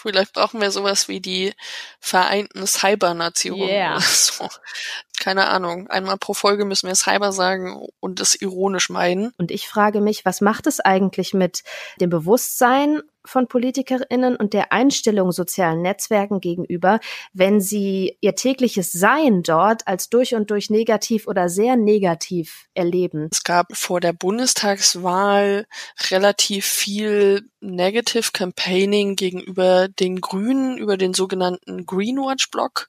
Vielleicht brauchen wir sowas wie die Vereinten Cybernationen Yeah. so. Keine Ahnung. Einmal pro Folge müssen wir Cyber sagen und das ironisch meinen. Und ich frage mich, was macht es eigentlich mit dem Bewusstsein von PolitikerInnen und der Einstellung sozialen Netzwerken gegenüber, wenn sie ihr tägliches Sein dort als durch und durch negativ oder sehr negativ erleben? Es gab vor der Bundestagswahl relativ viel Negative Campaigning gegenüber den Grünen, über den sogenannten Greenwatch-Blog,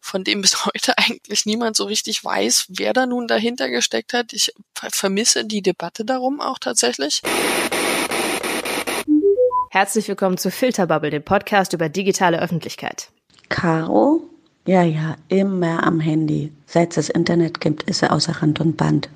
von dem bis heute eigentlich niemand so richtig weiß, wer da nun dahinter gesteckt hat. Ich ver- vermisse die Debatte darum auch tatsächlich. Herzlich willkommen zu Filterbubble, dem Podcast über digitale Öffentlichkeit. Caro? Ja, ja, immer am Handy. Seit es das Internet gibt, ist er außer Rand und Band.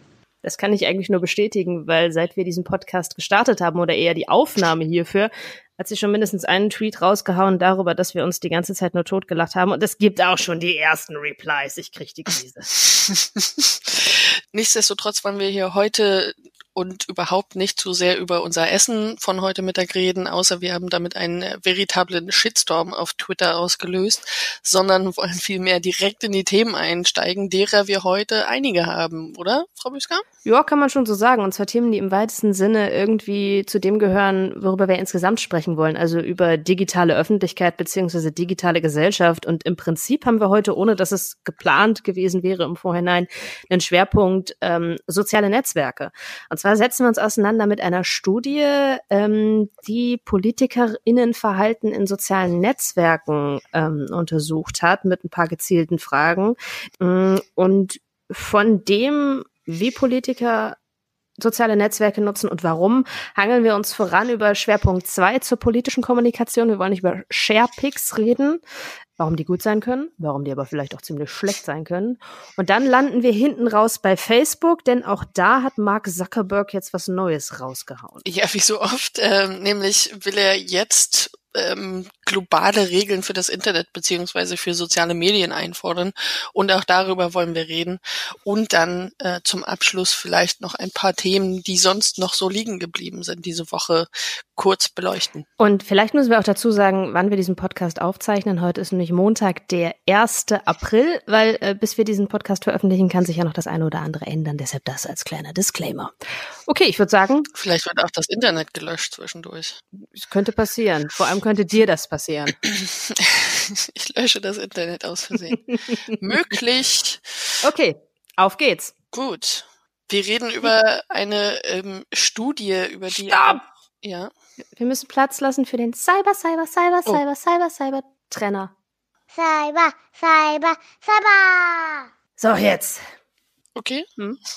Das kann ich eigentlich nur bestätigen, weil seit wir diesen Podcast gestartet haben oder eher die Aufnahme hierfür, hat sie schon mindestens einen Tweet rausgehauen darüber, dass wir uns die ganze Zeit nur totgelacht haben. Und es gibt auch schon die ersten Replies. Ich krieg die Krise. Nichtsdestotrotz wollen wir hier heute und überhaupt nicht zu sehr über unser Essen von heute Mittag reden, außer wir haben damit einen veritablen Shitstorm auf Twitter ausgelöst, sondern wollen vielmehr direkt in die Themen einsteigen, derer wir heute einige haben, oder, Frau Büsker? Ja, kann man schon so sagen. Und zwar Themen, die im weitesten Sinne irgendwie zu dem gehören, worüber wir insgesamt sprechen wollen. Also über digitale Öffentlichkeit beziehungsweise digitale Gesellschaft. Und im Prinzip haben wir heute, ohne dass es geplant gewesen wäre im Vorhinein, einen Schwerpunkt ähm, soziale Netzwerke. Und zwar setzen wir uns auseinander mit einer Studie, ähm, die PolitikerInnenverhalten in sozialen Netzwerken ähm, untersucht hat, mit ein paar gezielten Fragen. Mm, Und von dem, wie Politiker soziale Netzwerke nutzen und warum, hangeln wir uns voran über Schwerpunkt 2 zur politischen Kommunikation. Wir wollen nicht über Sharepics reden, warum die gut sein können, warum die aber vielleicht auch ziemlich schlecht sein können. Und dann landen wir hinten raus bei Facebook, denn auch da hat Mark Zuckerberg jetzt was Neues rausgehauen. Ja, wie so oft, ähm, nämlich will er jetzt ähm, globale Regeln für das Internet beziehungsweise für soziale Medien einfordern und auch darüber wollen wir reden und dann äh, zum Abschluss vielleicht noch ein paar Themen, die sonst noch so liegen geblieben sind diese Woche kurz beleuchten. Und vielleicht müssen wir auch dazu sagen, wann wir diesen Podcast aufzeichnen. Heute ist nämlich Montag, der 1. April, weil äh, bis wir diesen Podcast veröffentlichen, kann sich ja noch das eine oder andere ändern. Deshalb das als kleiner Disclaimer. Okay, ich würde sagen, Vielleicht wird auch das Internet gelöscht zwischendurch. es könnte passieren. Vor allem könnte dir das passieren. ich lösche das Internet aus Versehen. Möglich. Okay, auf geht's. Gut. Wir reden über eine ähm, Studie, über die. Stopp! Ja. Wir müssen Platz lassen für den Cyber, Cyber, Cyber, Oh. Cyber, Cyber, Cyber Trenner. Cyber, Cyber, Cyber. So, jetzt. Okay. Hm?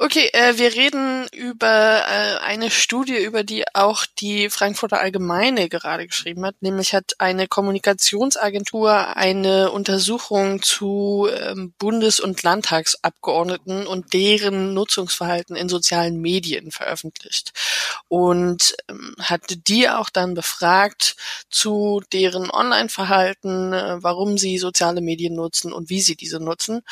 Okay, äh, wir reden über äh, eine Studie, über die auch die Frankfurter Allgemeine gerade geschrieben hat. Nämlich hat eine Kommunikationsagentur eine Untersuchung zu ähm, Bundes- und Landtagsabgeordneten und deren Nutzungsverhalten in sozialen Medien veröffentlicht. Und ähm, hat die auch dann befragt zu deren Online-Verhalten, äh, warum sie soziale Medien nutzen und wie sie diese nutzen.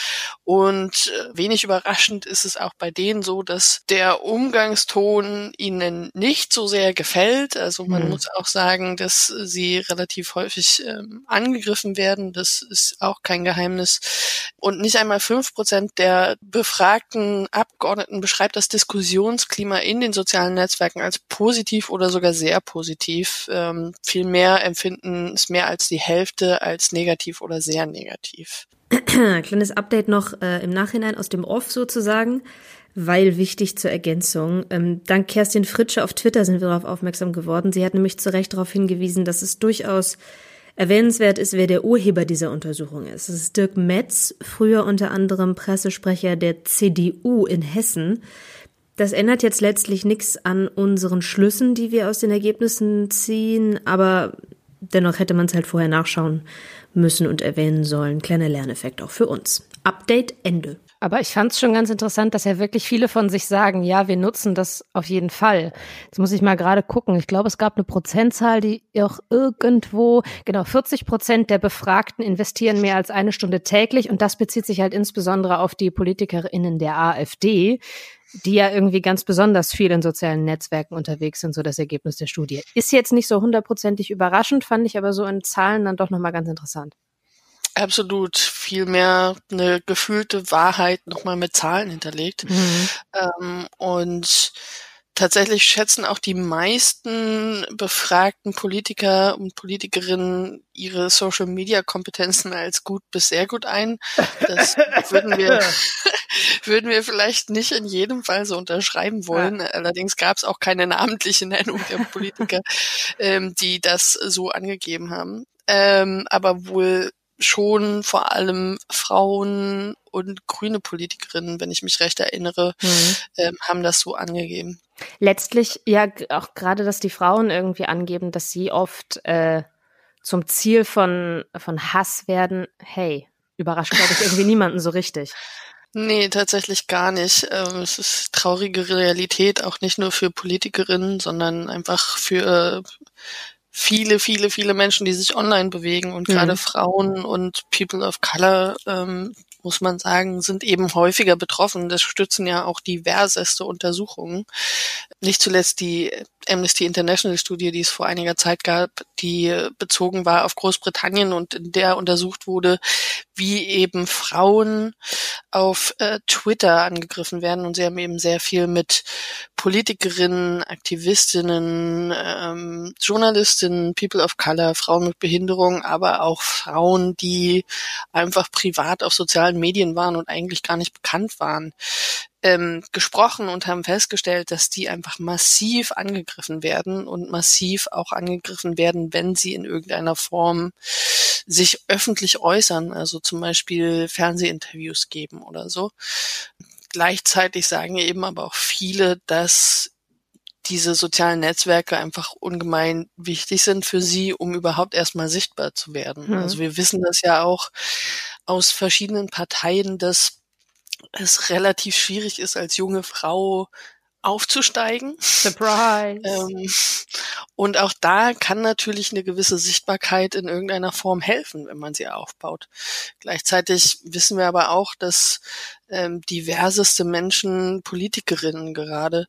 Und äh, wenig überraschend ist es auch bei denen so, dass der Umgangston ihnen nicht so sehr gefällt. Also man Hm. muss auch sagen, dass sie relativ häufig ähm, angegriffen werden. Das ist auch kein Geheimnis. Und nicht einmal fünf Prozent der befragten Abgeordneten beschreibt das Diskussionsklima in den sozialen Netzwerken als positiv oder sogar sehr positiv. Ähm, Vielmehr empfinden es mehr als die Hälfte als negativ oder sehr negativ. Kleines Update noch äh, im Nachhinein aus dem Off sozusagen, weil wichtig zur Ergänzung. Ähm, dank Kerstin Fritsche auf Twitter sind wir darauf aufmerksam geworden. Sie hat nämlich zu Recht darauf hingewiesen, dass es durchaus erwähnenswert ist, wer der Urheber dieser Untersuchung ist. Es ist Dirk Metz, früher unter anderem Pressesprecher der CDU in Hessen. Das ändert jetzt letztlich nichts an unseren Schlüssen, die wir aus den Ergebnissen ziehen, aber dennoch hätte man es halt vorher nachschauen müssen und erwähnen sollen. Kleiner Lerneffekt auch für uns. Update Ende. Aber ich fand es schon ganz interessant, dass ja wirklich viele von sich sagen, ja, wir nutzen das auf jeden Fall. Jetzt muss ich mal gerade gucken. Ich glaube, es gab eine Prozentzahl, die auch irgendwo, genau, 40 Prozent der Befragten investieren mehr als eine Stunde täglich. Und das bezieht sich halt insbesondere auf die PolitikerInnen der AfD, die ja irgendwie ganz besonders viel in sozialen Netzwerken unterwegs sind, so das Ergebnis der Studie. Ist jetzt nicht so hundertprozentig überraschend, fand ich aber so in Zahlen dann doch nochmal ganz interessant. Absolut, viel mehr eine gefühlte Wahrheit nochmal mit Zahlen hinterlegt. Mhm. Ähm, und tatsächlich schätzen auch die meisten befragten Politiker und Politikerinnen ihre Social Media Kompetenzen als gut bis sehr gut ein. Das würden wir, würden wir vielleicht nicht in jedem Fall so unterschreiben wollen. Ja. Allerdings gab es auch keine namentliche Nennung der Politiker, ähm, die das so angegeben haben. Ähm, aber wohl schon vor allem Frauen und grüne Politikerinnen, wenn ich mich recht erinnere, mhm. ähm, haben das so angegeben. Letztlich ja auch gerade, dass die Frauen irgendwie angeben, dass sie oft äh, zum Ziel von, von Hass werden. Hey, überrascht, glaube ich, irgendwie niemanden so richtig. Nee, tatsächlich gar nicht. Ähm, es ist traurige Realität, auch nicht nur für Politikerinnen, sondern einfach für viele, viele, viele Menschen, die sich online bewegen und mhm. gerade Frauen und People of Color, ähm, muss man sagen, sind eben häufiger betroffen. Das stützen ja auch diverseste Untersuchungen. Nicht zuletzt die Amnesty International Studie, die es vor einiger Zeit gab, die bezogen war auf Großbritannien und in der untersucht wurde, wie eben Frauen auf äh, Twitter angegriffen werden. Und sie haben eben sehr viel mit Politikerinnen, Aktivistinnen, ähm, Journalistinnen, People of Color, Frauen mit Behinderung, aber auch Frauen, die einfach privat auf sozialen Medien waren und eigentlich gar nicht bekannt waren ähm, gesprochen und haben festgestellt, dass die einfach massiv angegriffen werden und massiv auch angegriffen werden, wenn sie in irgendeiner Form sich öffentlich äußern, also zum Beispiel Fernsehinterviews geben oder so. Gleichzeitig sagen eben aber auch viele, dass diese sozialen Netzwerke einfach ungemein wichtig sind für sie, um überhaupt erstmal sichtbar zu werden. Mhm. Also wir wissen das ja auch aus verschiedenen Parteien, dass es relativ schwierig ist, als junge Frau aufzusteigen. Surprise. Ähm, und auch da kann natürlich eine gewisse Sichtbarkeit in irgendeiner Form helfen, wenn man sie aufbaut. Gleichzeitig wissen wir aber auch, dass ähm, diverseste Menschen, Politikerinnen gerade,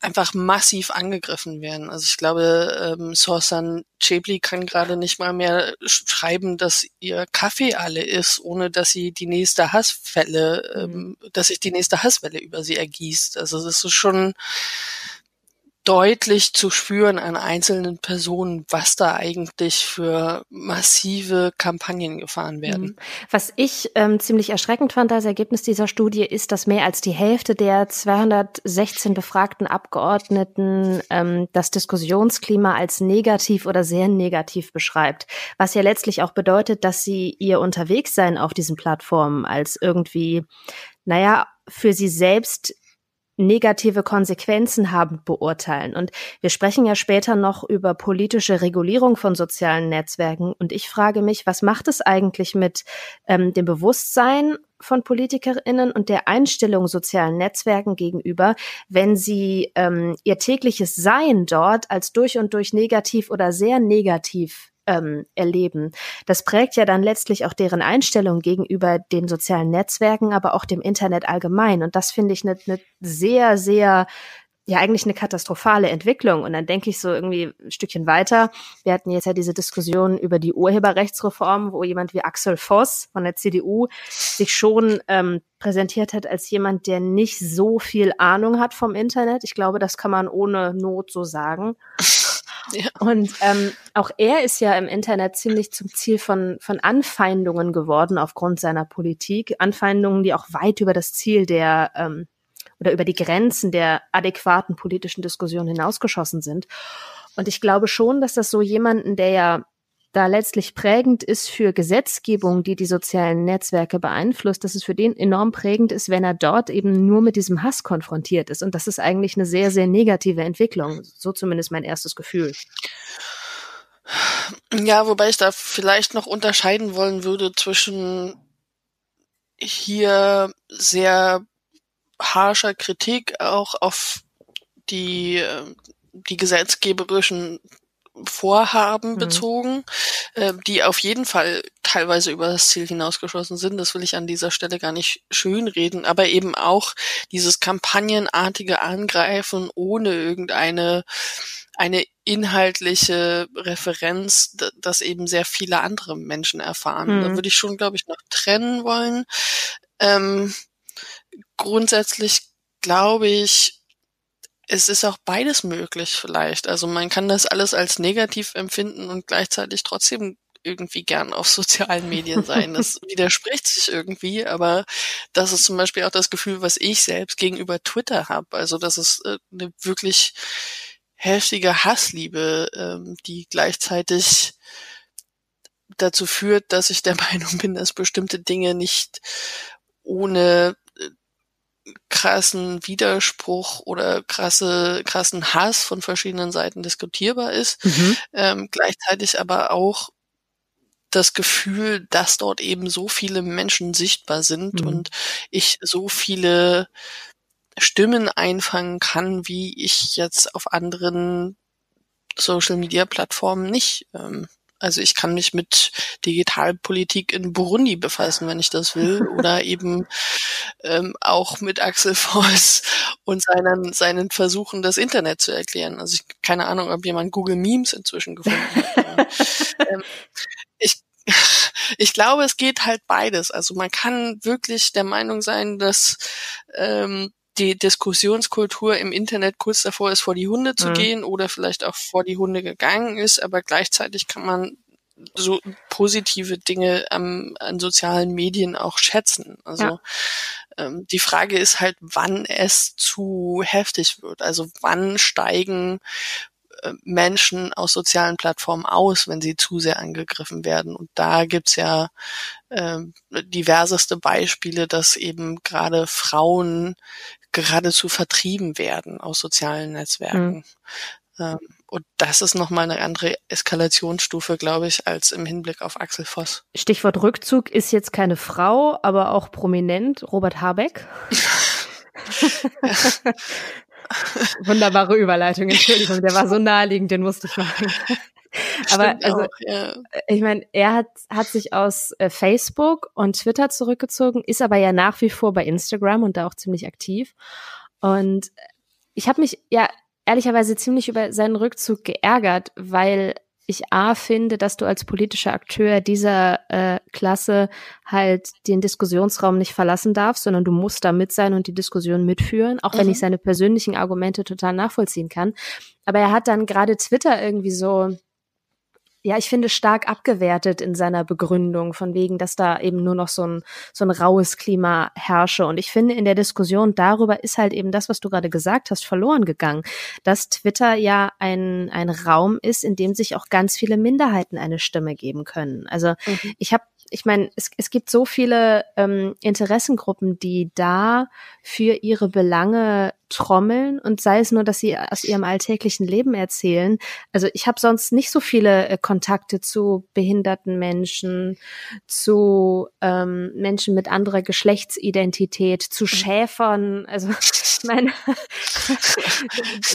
einfach massiv angegriffen werden. Also ich glaube, ähm, Sorsan Chebli kann gerade nicht mal mehr schreiben, dass ihr Kaffee alle ist, ohne dass sie die nächste Hasswelle, ähm, mhm. dass sich die nächste Hasswelle über sie ergießt. Also das ist schon deutlich zu spüren an einzelnen Personen, was da eigentlich für massive Kampagnen gefahren werden. Mhm. Was ich ähm, ziemlich erschreckend fand als Ergebnis dieser Studie ist, dass mehr als die Hälfte der 216 befragten Abgeordneten ähm, das Diskussionsklima als negativ oder sehr negativ beschreibt. Was ja letztlich auch bedeutet, dass sie ihr Unterwegssein auf diesen Plattformen als irgendwie, naja, für sie selbst negative Konsequenzen haben, beurteilen. Und wir sprechen ja später noch über politische Regulierung von sozialen Netzwerken. Und ich frage mich, was macht es eigentlich mit ähm, dem Bewusstsein von PolitikerInnen und der Einstellung sozialen Netzwerken gegenüber, wenn sie ähm, ihr tägliches Sein dort als durch und durch negativ oder sehr negativ ähm, erleben. Das prägt ja dann letztlich auch deren Einstellung gegenüber den sozialen Netzwerken, aber auch dem Internet allgemein. Und das finde ich eine ne sehr, sehr ja eigentlich eine katastrophale Entwicklung. Und dann denke ich so irgendwie ein Stückchen weiter. Wir hatten jetzt ja diese Diskussion über die Urheberrechtsreform, wo jemand wie Axel Voss von der CDU sich schon ähm, präsentiert hat als jemand, der nicht so viel Ahnung hat vom Internet. Ich glaube, das kann man ohne Not so sagen. Und ähm, auch er ist ja im Internet ziemlich zum Ziel von, von Anfeindungen geworden aufgrund seiner Politik. Anfeindungen, die auch weit über das Ziel der ähm, oder über die Grenzen der adäquaten politischen Diskussion hinausgeschossen sind. Und ich glaube schon, dass das so jemanden, der ja da letztlich prägend ist für Gesetzgebung, die die sozialen Netzwerke beeinflusst, dass es für den enorm prägend ist, wenn er dort eben nur mit diesem Hass konfrontiert ist. Und das ist eigentlich eine sehr, sehr negative Entwicklung. So zumindest mein erstes Gefühl. Ja, wobei ich da vielleicht noch unterscheiden wollen würde zwischen hier sehr harscher Kritik auch auf die, äh, die gesetzgeberischen Vorhaben mhm. bezogen, äh, die auf jeden Fall teilweise über das Ziel hinausgeschossen sind. Das will ich an dieser Stelle gar nicht schönreden, aber eben auch dieses kampagnenartige Angreifen ohne irgendeine eine inhaltliche Referenz, das eben sehr viele andere Menschen erfahren. Mhm. Da würde ich schon, glaube ich, noch trennen wollen. Ähm, grundsätzlich glaube ich, es ist auch beides möglich vielleicht. Also man kann das alles als negativ empfinden und gleichzeitig trotzdem irgendwie gern auf sozialen Medien sein. Das widerspricht sich irgendwie, aber das ist zum Beispiel auch das Gefühl, was ich selbst gegenüber Twitter habe. Also das ist äh, eine wirklich heftige Hassliebe, ähm, die gleichzeitig dazu führt, dass ich der Meinung bin, dass bestimmte Dinge nicht ohne krassen Widerspruch oder krasse, krassen Hass von verschiedenen Seiten diskutierbar ist. Mhm. Ähm, gleichzeitig aber auch das Gefühl, dass dort eben so viele Menschen sichtbar sind mhm. und ich so viele Stimmen einfangen kann, wie ich jetzt auf anderen Social Media Plattformen nicht. Ähm, also ich kann mich mit Digitalpolitik in Burundi befassen, wenn ich das will, oder eben ähm, auch mit Axel Voss und seinen, seinen Versuchen, das Internet zu erklären. Also ich keine Ahnung, ob jemand Google Memes inzwischen gefunden hat. ähm, ich, ich glaube, es geht halt beides. Also man kann wirklich der Meinung sein, dass ähm, die Diskussionskultur im Internet kurz davor ist, vor die Hunde zu mhm. gehen oder vielleicht auch vor die Hunde gegangen ist, aber gleichzeitig kann man so positive Dinge am, an sozialen Medien auch schätzen. Also ja. ähm, die Frage ist halt, wann es zu heftig wird. Also wann steigen äh, Menschen aus sozialen Plattformen aus, wenn sie zu sehr angegriffen werden. Und da gibt's ja äh, diverseste Beispiele, dass eben gerade Frauen geradezu vertrieben werden aus sozialen Netzwerken. Mhm. und das ist nochmal eine andere Eskalationsstufe, glaube ich, als im Hinblick auf Axel Voss. Stichwort Rückzug ist jetzt keine Frau, aber auch prominent, Robert Habeck. Wunderbare Überleitung, Entschuldigung, der war so naheliegend, den musste ich machen. Aber also, auch, ja. ich meine, er hat, hat sich aus äh, Facebook und Twitter zurückgezogen, ist aber ja nach wie vor bei Instagram und da auch ziemlich aktiv. Und ich habe mich ja ehrlicherweise ziemlich über seinen Rückzug geärgert, weil ich A finde, dass du als politischer Akteur dieser äh, Klasse halt den Diskussionsraum nicht verlassen darfst, sondern du musst da mit sein und die Diskussion mitführen, auch mhm. wenn ich seine persönlichen Argumente total nachvollziehen kann. Aber er hat dann gerade Twitter irgendwie so ja, ich finde, stark abgewertet in seiner Begründung, von wegen, dass da eben nur noch so ein, so ein raues Klima herrsche. Und ich finde, in der Diskussion darüber ist halt eben das, was du gerade gesagt hast, verloren gegangen. Dass Twitter ja ein, ein Raum ist, in dem sich auch ganz viele Minderheiten eine Stimme geben können. Also mhm. ich habe ich meine, es, es gibt so viele ähm, Interessengruppen, die da für ihre Belange trommeln und sei es nur, dass sie aus ihrem alltäglichen Leben erzählen. Also ich habe sonst nicht so viele äh, Kontakte zu behinderten Menschen, zu ähm, Menschen mit anderer Geschlechtsidentität, zu mhm. Schäfern. Also ich meine,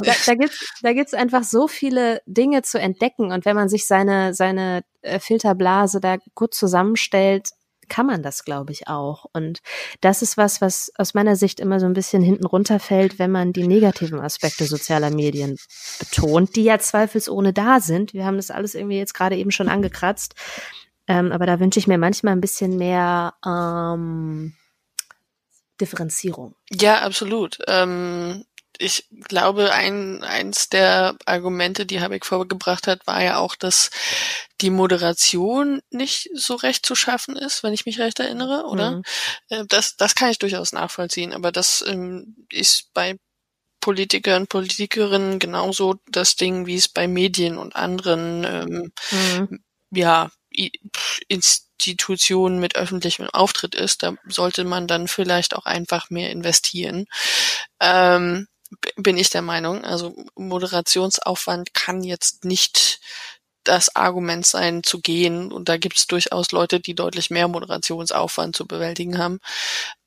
da, da gibt's da gibt's einfach so viele Dinge zu entdecken und wenn man sich seine seine äh, Filterblase da gut zusammenstellt, kann man das, glaube ich, auch. Und das ist was, was aus meiner Sicht immer so ein bisschen hinten runterfällt, wenn man die negativen Aspekte sozialer Medien betont, die ja zweifelsohne da sind. Wir haben das alles irgendwie jetzt gerade eben schon angekratzt. Ähm, aber da wünsche ich mir manchmal ein bisschen mehr ähm, Differenzierung. Ja, absolut. Ähm, ich glaube, ein, eins der Argumente, die Habeck vorgebracht hat, war ja auch, dass die Moderation nicht so recht zu schaffen ist, wenn ich mich recht erinnere, oder? Mhm. Äh, das, das kann ich durchaus nachvollziehen, aber das ähm, ist bei Politikern und Politikerinnen genauso das Ding, wie es bei Medien und anderen ähm, mhm. ja, Institutionen mit öffentlichem Auftritt ist. Da sollte man dann vielleicht auch einfach mehr investieren. Ähm, bin ich der Meinung. Also Moderationsaufwand kann jetzt nicht das Argument sein, zu gehen. Und da gibt es durchaus Leute, die deutlich mehr Moderationsaufwand zu bewältigen haben.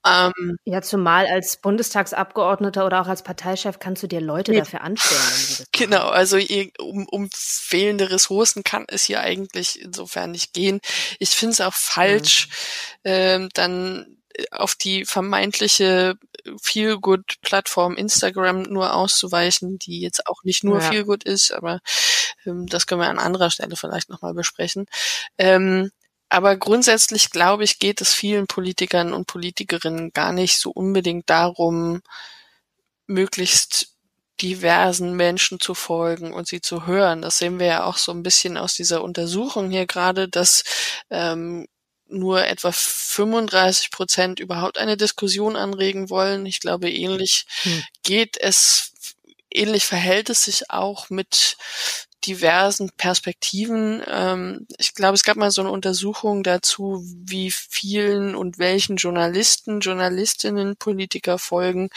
Ähm, ja, zumal als Bundestagsabgeordneter oder auch als Parteichef kannst du dir Leute nee. dafür anstellen. genau, also um, um fehlende Ressourcen kann es hier eigentlich insofern nicht gehen. Ich finde es auch falsch, mhm. ähm, dann auf die vermeintliche Feel-Good-Plattform Instagram nur auszuweichen, die jetzt auch nicht nur ja. Feel-Good ist, aber ähm, das können wir an anderer Stelle vielleicht nochmal besprechen. Ähm, aber grundsätzlich, glaube ich, geht es vielen Politikern und Politikerinnen gar nicht so unbedingt darum, möglichst diversen Menschen zu folgen und sie zu hören. Das sehen wir ja auch so ein bisschen aus dieser Untersuchung hier gerade, dass ähm, nur etwa 35 Prozent überhaupt eine Diskussion anregen wollen. Ich glaube, ähnlich hm. geht es, ähnlich verhält es sich auch mit diversen Perspektiven. Ähm, ich glaube, es gab mal so eine Untersuchung dazu, wie vielen und welchen Journalisten, Journalistinnen, Politiker folgen.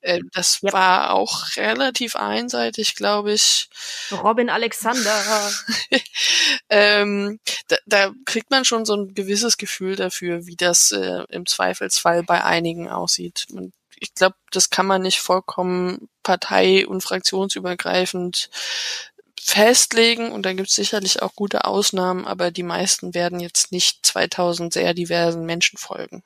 Äh, das yep. war auch relativ einseitig, glaube ich. Robin Alexander. ähm, da, da, kriegt man schon so ein gewisses Gefühl dafür, wie das äh, im Zweifelsfall bei einigen aussieht. Und ich glaube, das kann man nicht vollkommen partei- und fraktionsübergreifend festlegen und da gibt es sicherlich auch gute Ausnahmen, aber die meisten werden jetzt nicht 2000 sehr diversen Menschen folgen.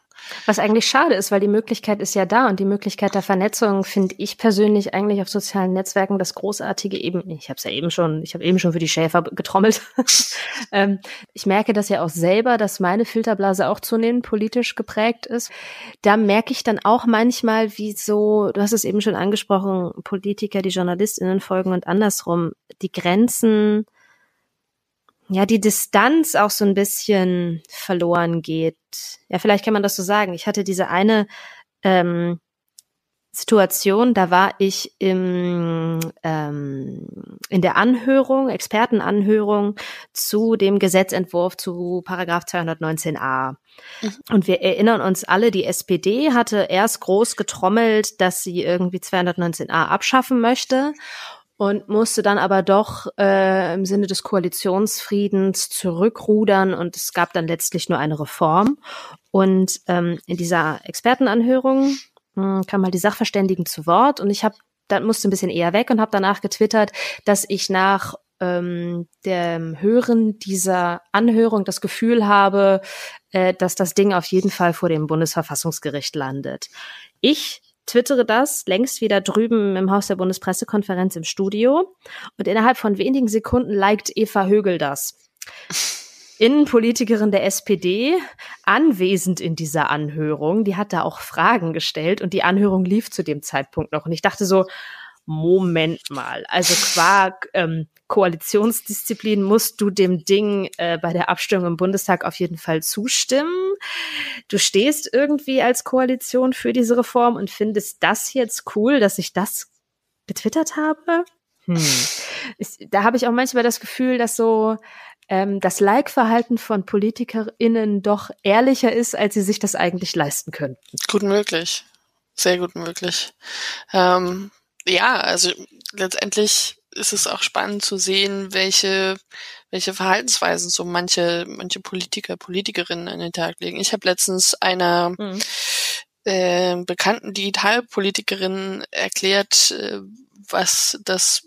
Was eigentlich schade ist, weil die Möglichkeit ist ja da und die Möglichkeit der Vernetzung finde ich persönlich eigentlich auf sozialen Netzwerken das großartige eben. Ich habe es ja eben schon, ich habe eben schon für die Schäfer getrommelt. ähm, ich merke das ja auch selber, dass meine Filterblase auch zunehmend politisch geprägt ist. Da merke ich dann auch manchmal, wie so, du hast es eben schon angesprochen, Politiker, die JournalistInnen folgen und andersrum, die Grenzen ja, die Distanz auch so ein bisschen verloren geht. Ja, vielleicht kann man das so sagen. Ich hatte diese eine ähm, Situation, da war ich im, ähm, in der Anhörung, Expertenanhörung zu dem Gesetzentwurf zu Paragraph 219a. Mhm. Und wir erinnern uns alle, die SPD hatte erst groß getrommelt, dass sie irgendwie 219a abschaffen möchte und musste dann aber doch äh, im Sinne des Koalitionsfriedens zurückrudern und es gab dann letztlich nur eine Reform. Und ähm, in dieser Expertenanhörung mh, hm, kamen halt die Sachverständigen zu Wort und ich habe dann musste ein bisschen eher weg und habe danach getwittert, dass ich nach ähm, dem Hören dieser Anhörung das Gefühl habe, äh, dass das Ding auf jeden Fall vor dem Bundesverfassungsgericht landet. Ich twittere das längst wieder drüben im Haus der Bundespressekonferenz im Studio und innerhalb von wenigen Sekunden liked Eva Högel das. Innenpolitikerin der SPD, anwesend in dieser Anhörung, die hat da auch Fragen gestellt und die Anhörung lief zu dem Zeitpunkt noch. Und ich dachte so, Moment mal, also qua ähm, Koalitionsdisziplin musst du dem Ding äh, bei der Abstimmung im Bundestag auf jeden Fall zustimmen. Du stehst irgendwie als Koalition für diese Reform und findest das jetzt cool, dass ich das getwittert habe? Hm. Ich, da habe ich auch manchmal das Gefühl, dass so ähm, das Like-Verhalten von PolitikerInnen doch ehrlicher ist, als sie sich das eigentlich leisten könnten. Gut möglich. Sehr gut möglich. Ähm, ja, also letztendlich ist es auch spannend zu sehen, welche, welche Verhaltensweisen so manche, manche Politiker, Politikerinnen an den Tag legen. Ich habe letztens einer mhm. äh, bekannten Digitalpolitikerin erklärt, äh, was das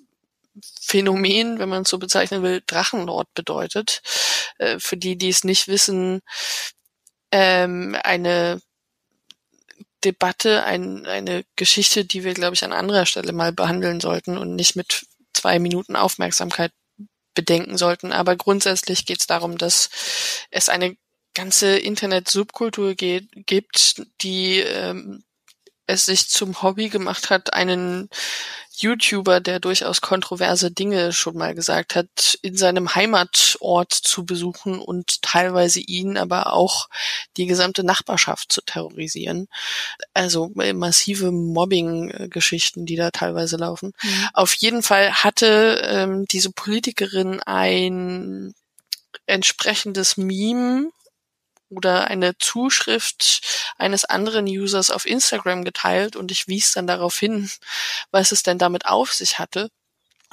Phänomen, wenn man es so bezeichnen will, Drachenlord bedeutet. Äh, für die, die es nicht wissen, ähm, eine Debatte, ein, eine Geschichte, die wir, glaube ich, an anderer Stelle mal behandeln sollten und nicht mit zwei Minuten Aufmerksamkeit bedenken sollten. Aber grundsätzlich geht es darum, dass es eine ganze Internet-Subkultur gibt, die ähm, es sich zum Hobby gemacht hat, einen YouTuber, der durchaus kontroverse Dinge schon mal gesagt hat, in seinem Heimatort zu besuchen und teilweise ihn, aber auch die gesamte Nachbarschaft zu terrorisieren. Also äh, massive Mobbing-Geschichten, die da teilweise laufen. Mhm. Auf jeden Fall hatte ähm, diese Politikerin ein entsprechendes Meme oder eine Zuschrift eines anderen Users auf Instagram geteilt und ich wies dann darauf hin, was es denn damit auf sich hatte.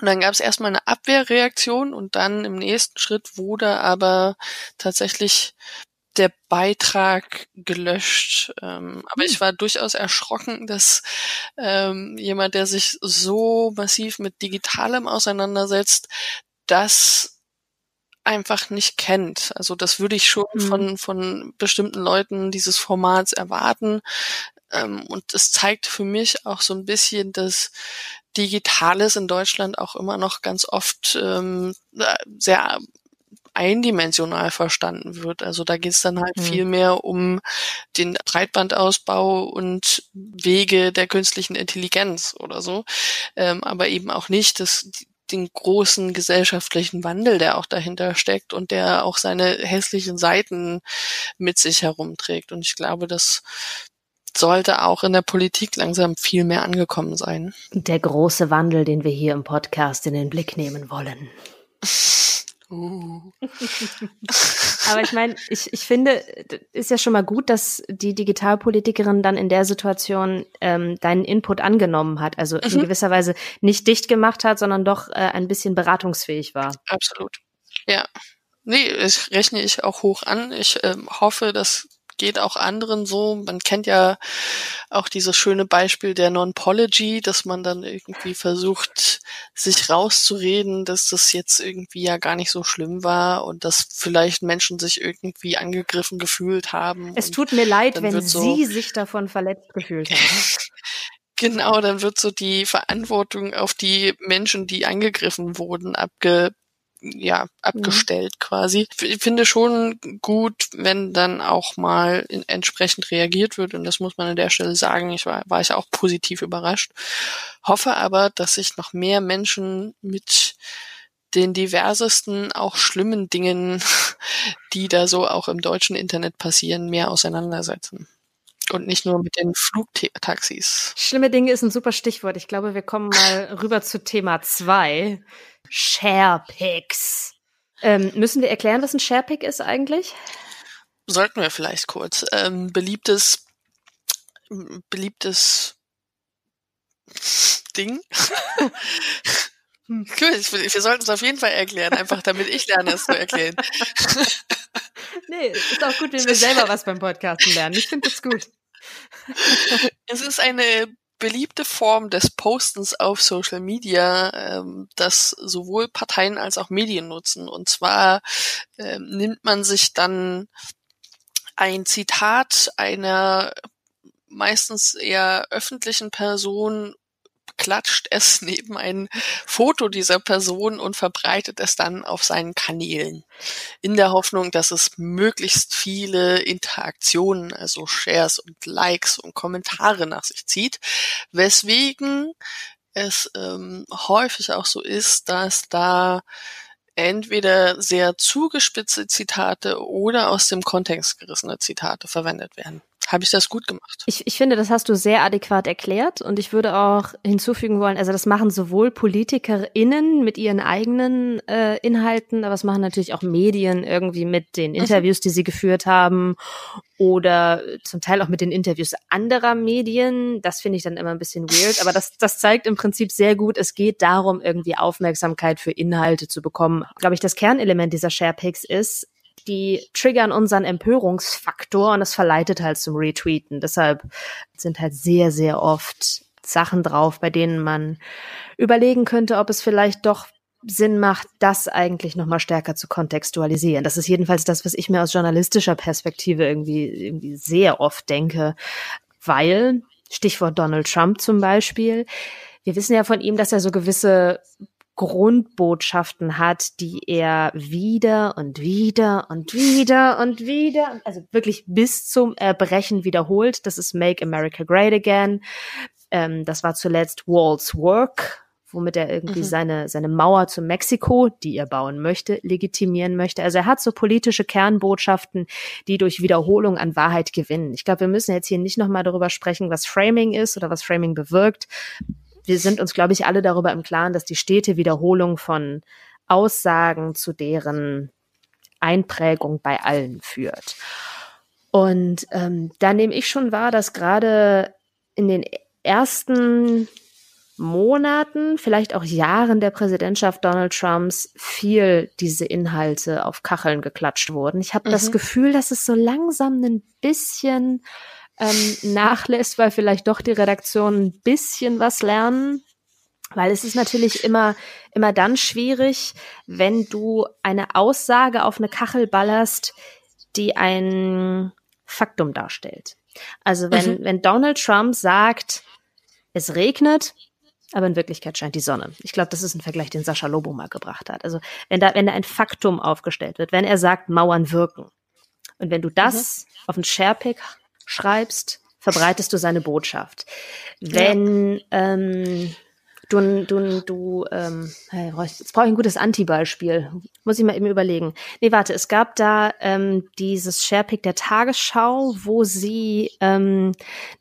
Und dann gab es erstmal eine Abwehrreaktion und dann im nächsten Schritt wurde aber tatsächlich der Beitrag gelöscht. Ähm, aber ich war durchaus erschrocken, dass ähm, jemand, der sich so massiv mit Digitalem auseinandersetzt, das einfach nicht kennt. Also das würde ich schon mhm. von, von bestimmten Leuten dieses Formats erwarten. Ähm, und es zeigt für mich auch so ein bisschen, dass Digitales in Deutschland auch immer noch ganz oft ähm, sehr eindimensional verstanden wird. Also da geht es dann halt mhm. viel mehr um den Breitbandausbau und Wege der künstlichen Intelligenz oder so, ähm, aber eben auch nicht das, den großen gesellschaftlichen Wandel, der auch dahinter steckt und der auch seine hässlichen Seiten mit sich herumträgt. Und ich glaube, das sollte auch in der Politik langsam viel mehr angekommen sein. Der große Wandel, den wir hier im Podcast in den Blick nehmen wollen. Uh. Aber ich meine, ich, ich finde, ist ja schon mal gut, dass die Digitalpolitikerin dann in der Situation ähm, deinen Input angenommen hat. Also mhm. in gewisser Weise nicht dicht gemacht hat, sondern doch äh, ein bisschen beratungsfähig war. Absolut. Ja. Nee, das rechne ich auch hoch an. Ich ähm, hoffe, dass geht auch anderen so. Man kennt ja auch dieses schöne Beispiel der Non-Pology, dass man dann irgendwie versucht, sich rauszureden, dass das jetzt irgendwie ja gar nicht so schlimm war und dass vielleicht Menschen sich irgendwie angegriffen gefühlt haben. Es tut mir leid, wenn so Sie sich davon verletzt gefühlt haben. Genau, dann wird so die Verantwortung auf die Menschen, die angegriffen wurden, abge ja, abgestellt mhm. quasi. Ich finde schon gut, wenn dann auch mal in, entsprechend reagiert wird und das muss man an der Stelle sagen. Ich war, war ich auch positiv überrascht. Hoffe aber, dass sich noch mehr Menschen mit den diversesten, auch schlimmen Dingen, die da so auch im deutschen Internet passieren, mehr auseinandersetzen. Und nicht nur mit den Flugtaxis. Schlimme Dinge ist ein super Stichwort. Ich glaube, wir kommen mal rüber zu Thema zwei. Sharepics. Ähm, müssen wir erklären, was ein Sharepick ist eigentlich? Sollten wir vielleicht kurz. Ähm, beliebtes, beliebtes Ding. Cool, wir sollten es auf jeden Fall erklären, einfach damit ich lerne, es zu erklären. nee, ist auch gut, wenn wir selber was beim Podcasten lernen. Ich finde das gut. Es ist eine beliebte Form des Postens auf Social Media, ähm, das sowohl Parteien als auch Medien nutzen. Und zwar ähm, nimmt man sich dann ein Zitat einer meistens eher öffentlichen Person klatscht es neben ein Foto dieser Person und verbreitet es dann auf seinen Kanälen. In der Hoffnung, dass es möglichst viele Interaktionen, also Shares und Likes und Kommentare nach sich zieht. Weswegen es ähm, häufig auch so ist, dass da entweder sehr zugespitzte Zitate oder aus dem Kontext gerissene Zitate verwendet werden. Habe ich das gut gemacht? Ich, ich finde, das hast du sehr adäquat erklärt und ich würde auch hinzufügen wollen, also das machen sowohl PolitikerInnen mit ihren eigenen äh, Inhalten, aber es machen natürlich auch Medien irgendwie mit den mhm. Interviews, die sie geführt haben oder zum Teil auch mit den Interviews anderer Medien. Das finde ich dann immer ein bisschen weird, aber das, das zeigt im Prinzip sehr gut, es geht darum, irgendwie Aufmerksamkeit für Inhalte zu bekommen. Glaube ich, das Kernelement dieser Sharepics ist, die triggern unseren Empörungsfaktor und es verleitet halt zum Retweeten. Deshalb sind halt sehr, sehr oft Sachen drauf, bei denen man überlegen könnte, ob es vielleicht doch Sinn macht, das eigentlich nochmal stärker zu kontextualisieren. Das ist jedenfalls das, was ich mir aus journalistischer Perspektive irgendwie, irgendwie sehr oft denke, weil, Stichwort Donald Trump zum Beispiel, wir wissen ja von ihm, dass er so gewisse Grundbotschaften hat, die er wieder und wieder und wieder und wieder, also wirklich bis zum Erbrechen wiederholt. Das ist Make America Great Again. Ähm, das war zuletzt Wall's Work, womit er irgendwie mhm. seine, seine Mauer zu Mexiko, die er bauen möchte, legitimieren möchte. Also er hat so politische Kernbotschaften, die durch Wiederholung an Wahrheit gewinnen. Ich glaube, wir müssen jetzt hier nicht nochmal darüber sprechen, was Framing ist oder was Framing bewirkt wir sind uns, glaube ich, alle darüber im Klaren, dass die stete Wiederholung von Aussagen zu deren Einprägung bei allen führt. Und ähm, da nehme ich schon wahr, dass gerade in den ersten Monaten, vielleicht auch Jahren der Präsidentschaft Donald Trumps viel diese Inhalte auf Kacheln geklatscht wurden. Ich habe mhm. das Gefühl, dass es so langsam ein bisschen ähm, nachlässt, weil vielleicht doch die Redaktionen ein bisschen was lernen. Weil es ist natürlich immer, immer dann schwierig, wenn du eine Aussage auf eine Kachel ballerst, die ein Faktum darstellt. Also wenn, mhm. wenn Donald Trump sagt, es regnet, aber in Wirklichkeit scheint die Sonne. Ich glaube, das ist ein Vergleich, den Sascha Lobo mal gebracht hat. Also wenn da, wenn da ein Faktum aufgestellt wird, wenn er sagt, Mauern wirken. Und wenn du das mhm. auf ein Sharepick schreibst, verbreitest du seine Botschaft. Wenn ja. ähm, du, du, du, ähm, jetzt brauche ich ein gutes Anti-Beispiel. Muss ich mal eben überlegen. Nee, warte, es gab da ähm, dieses Sharepick der Tagesschau, wo sie ähm,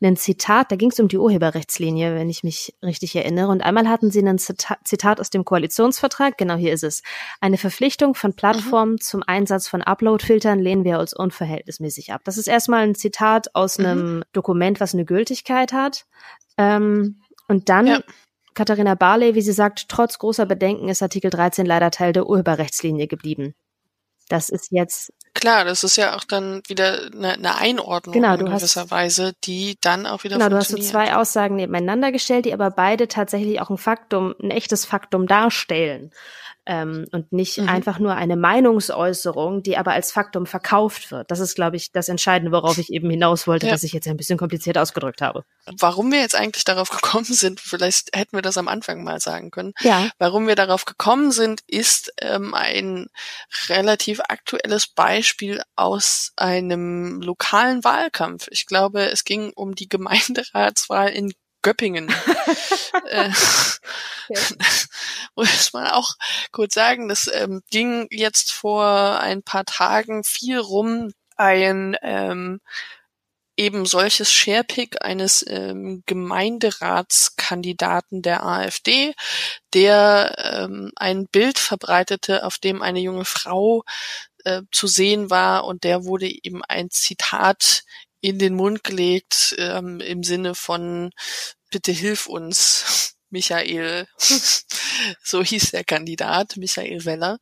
ein Zitat, da ging es um die Urheberrechtslinie, wenn ich mich richtig erinnere. Und einmal hatten sie ein Zitat aus dem Koalitionsvertrag, genau hier ist es. Eine Verpflichtung von Plattformen mhm. zum Einsatz von Upload-Filtern lehnen wir als unverhältnismäßig ab. Das ist erstmal ein Zitat aus mhm. einem Dokument, was eine Gültigkeit hat. Ähm, und dann ja. Katharina Barley, wie sie sagt, trotz großer Bedenken ist Artikel 13 leider Teil der Urheberrechtslinie geblieben. Das ist jetzt. Klar, das ist ja auch dann wieder eine, eine Einordnung genau, in gewisser hast, Weise, die dann auch wieder Genau, du hast so zwei Aussagen nebeneinander gestellt, die aber beide tatsächlich auch ein Faktum, ein echtes Faktum darstellen ähm, und nicht mhm. einfach nur eine Meinungsäußerung, die aber als Faktum verkauft wird. Das ist, glaube ich, das Entscheidende, worauf ich eben hinaus wollte, ja. dass ich jetzt ein bisschen kompliziert ausgedrückt habe. Warum wir jetzt eigentlich darauf gekommen sind, vielleicht hätten wir das am Anfang mal sagen können. Ja. Warum wir darauf gekommen sind, ist ähm, ein relativ aktuelles Beispiel aus einem lokalen Wahlkampf. Ich glaube, es ging um die Gemeinderatswahl in Göppingen. äh, muss man auch kurz sagen, das ähm, ging jetzt vor ein paar Tagen viel rum, ein ähm, eben solches Sharepick eines ähm, Gemeinderatskandidaten der AfD, der ähm, ein Bild verbreitete, auf dem eine junge Frau äh, zu sehen war und der wurde eben ein Zitat in den Mund gelegt ähm, im Sinne von bitte hilf uns, Michael, so hieß der Kandidat, Michael Weller.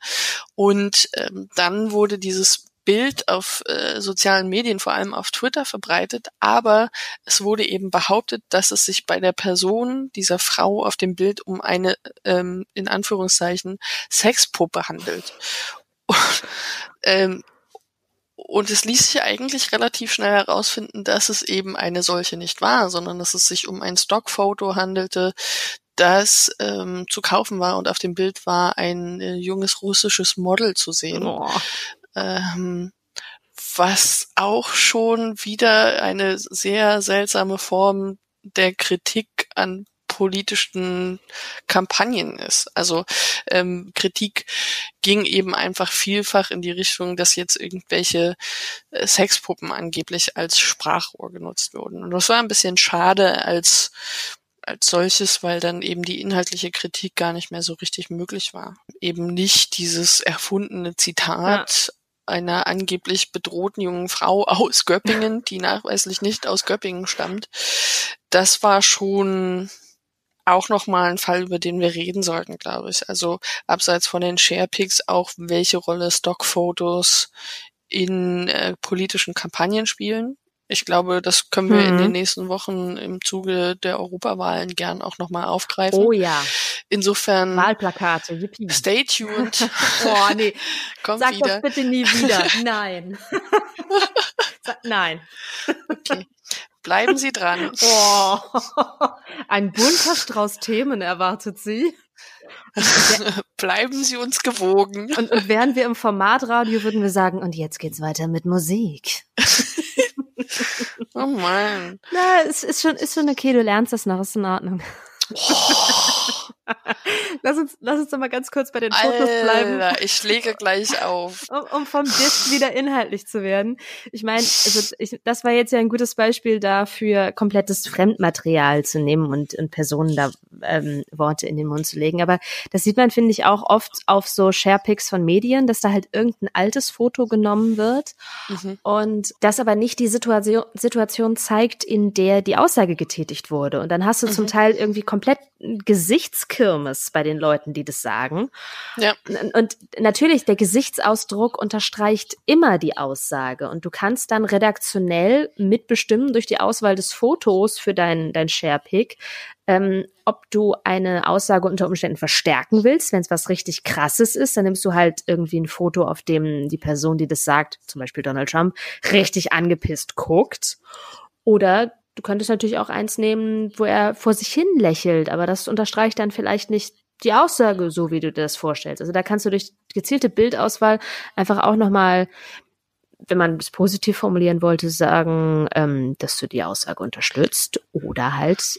Und ähm, dann wurde dieses Bild auf äh, sozialen Medien, vor allem auf Twitter verbreitet, aber es wurde eben behauptet, dass es sich bei der Person dieser Frau auf dem Bild um eine ähm, in Anführungszeichen Sexpuppe handelt. Und, ähm, und es ließ sich eigentlich relativ schnell herausfinden, dass es eben eine solche nicht war, sondern dass es sich um ein Stockfoto handelte, das ähm, zu kaufen war und auf dem Bild war ein äh, junges russisches Model zu sehen. Ähm, was auch schon wieder eine sehr seltsame Form der Kritik an politischen Kampagnen ist. Also ähm, Kritik ging eben einfach vielfach in die Richtung, dass jetzt irgendwelche äh, Sexpuppen angeblich als Sprachrohr genutzt wurden. Und das war ein bisschen schade als als solches, weil dann eben die inhaltliche Kritik gar nicht mehr so richtig möglich war. Eben nicht dieses erfundene Zitat ja einer angeblich bedrohten jungen Frau aus Göppingen, die nachweislich nicht aus Göppingen stammt. Das war schon auch nochmal ein Fall, über den wir reden sollten, glaube ich. Also abseits von den Sharepics auch, welche Rolle Stockfotos in äh, politischen Kampagnen spielen. Ich glaube, das können wir mhm. in den nächsten Wochen im Zuge der Europawahlen gern auch nochmal aufgreifen. Oh ja. Insofern. Wahlplakate, yippie. Stay tuned. Boah, nee. Kommt Sag wieder. das bitte nie wieder. Nein. Nein. Okay. Bleiben Sie dran. Oh, ein bunter Strauß Themen erwartet Sie. Bleiben Sie uns gewogen. Und, und wären wir im Formatradio, würden wir sagen, und jetzt geht's weiter mit Musik. oh man. Na, es ist schon, ist schon okay, du lernst das noch, ist in Ordnung. Oh. lass uns, lass uns doch mal ganz kurz bei den Fotos Alter, bleiben. Ich lege gleich auf. Um, um vom Disc wieder inhaltlich zu werden. Ich meine, also ich, das war jetzt ja ein gutes Beispiel dafür, komplettes Fremdmaterial zu nehmen und, und Personen da ähm, Worte in den Mund zu legen. Aber das sieht man, finde ich, auch oft auf so Sharepics von Medien, dass da halt irgendein altes Foto genommen wird mhm. und das aber nicht die Situation, Situation zeigt, in der die Aussage getätigt wurde. Und dann hast du mhm. zum Teil irgendwie komplett Gesichtskirmes bei den Leuten, die das sagen. Ja. Und natürlich, der Gesichtsausdruck unterstreicht immer die Aussage. Und du kannst dann redaktionell mitbestimmen durch die Auswahl des Fotos für dein, dein Sharepick, ähm, ob du eine Aussage unter Umständen verstärken willst. Wenn es was richtig Krasses ist, dann nimmst du halt irgendwie ein Foto, auf dem die Person, die das sagt, zum Beispiel Donald Trump, richtig angepisst guckt. Oder du könntest natürlich auch eins nehmen, wo er vor sich hin lächelt, aber das unterstreicht dann vielleicht nicht die Aussage so, wie du dir das vorstellst. Also da kannst du durch gezielte Bildauswahl einfach auch nochmal, wenn man es positiv formulieren wollte, sagen, ähm, dass du die Aussage unterstützt oder halt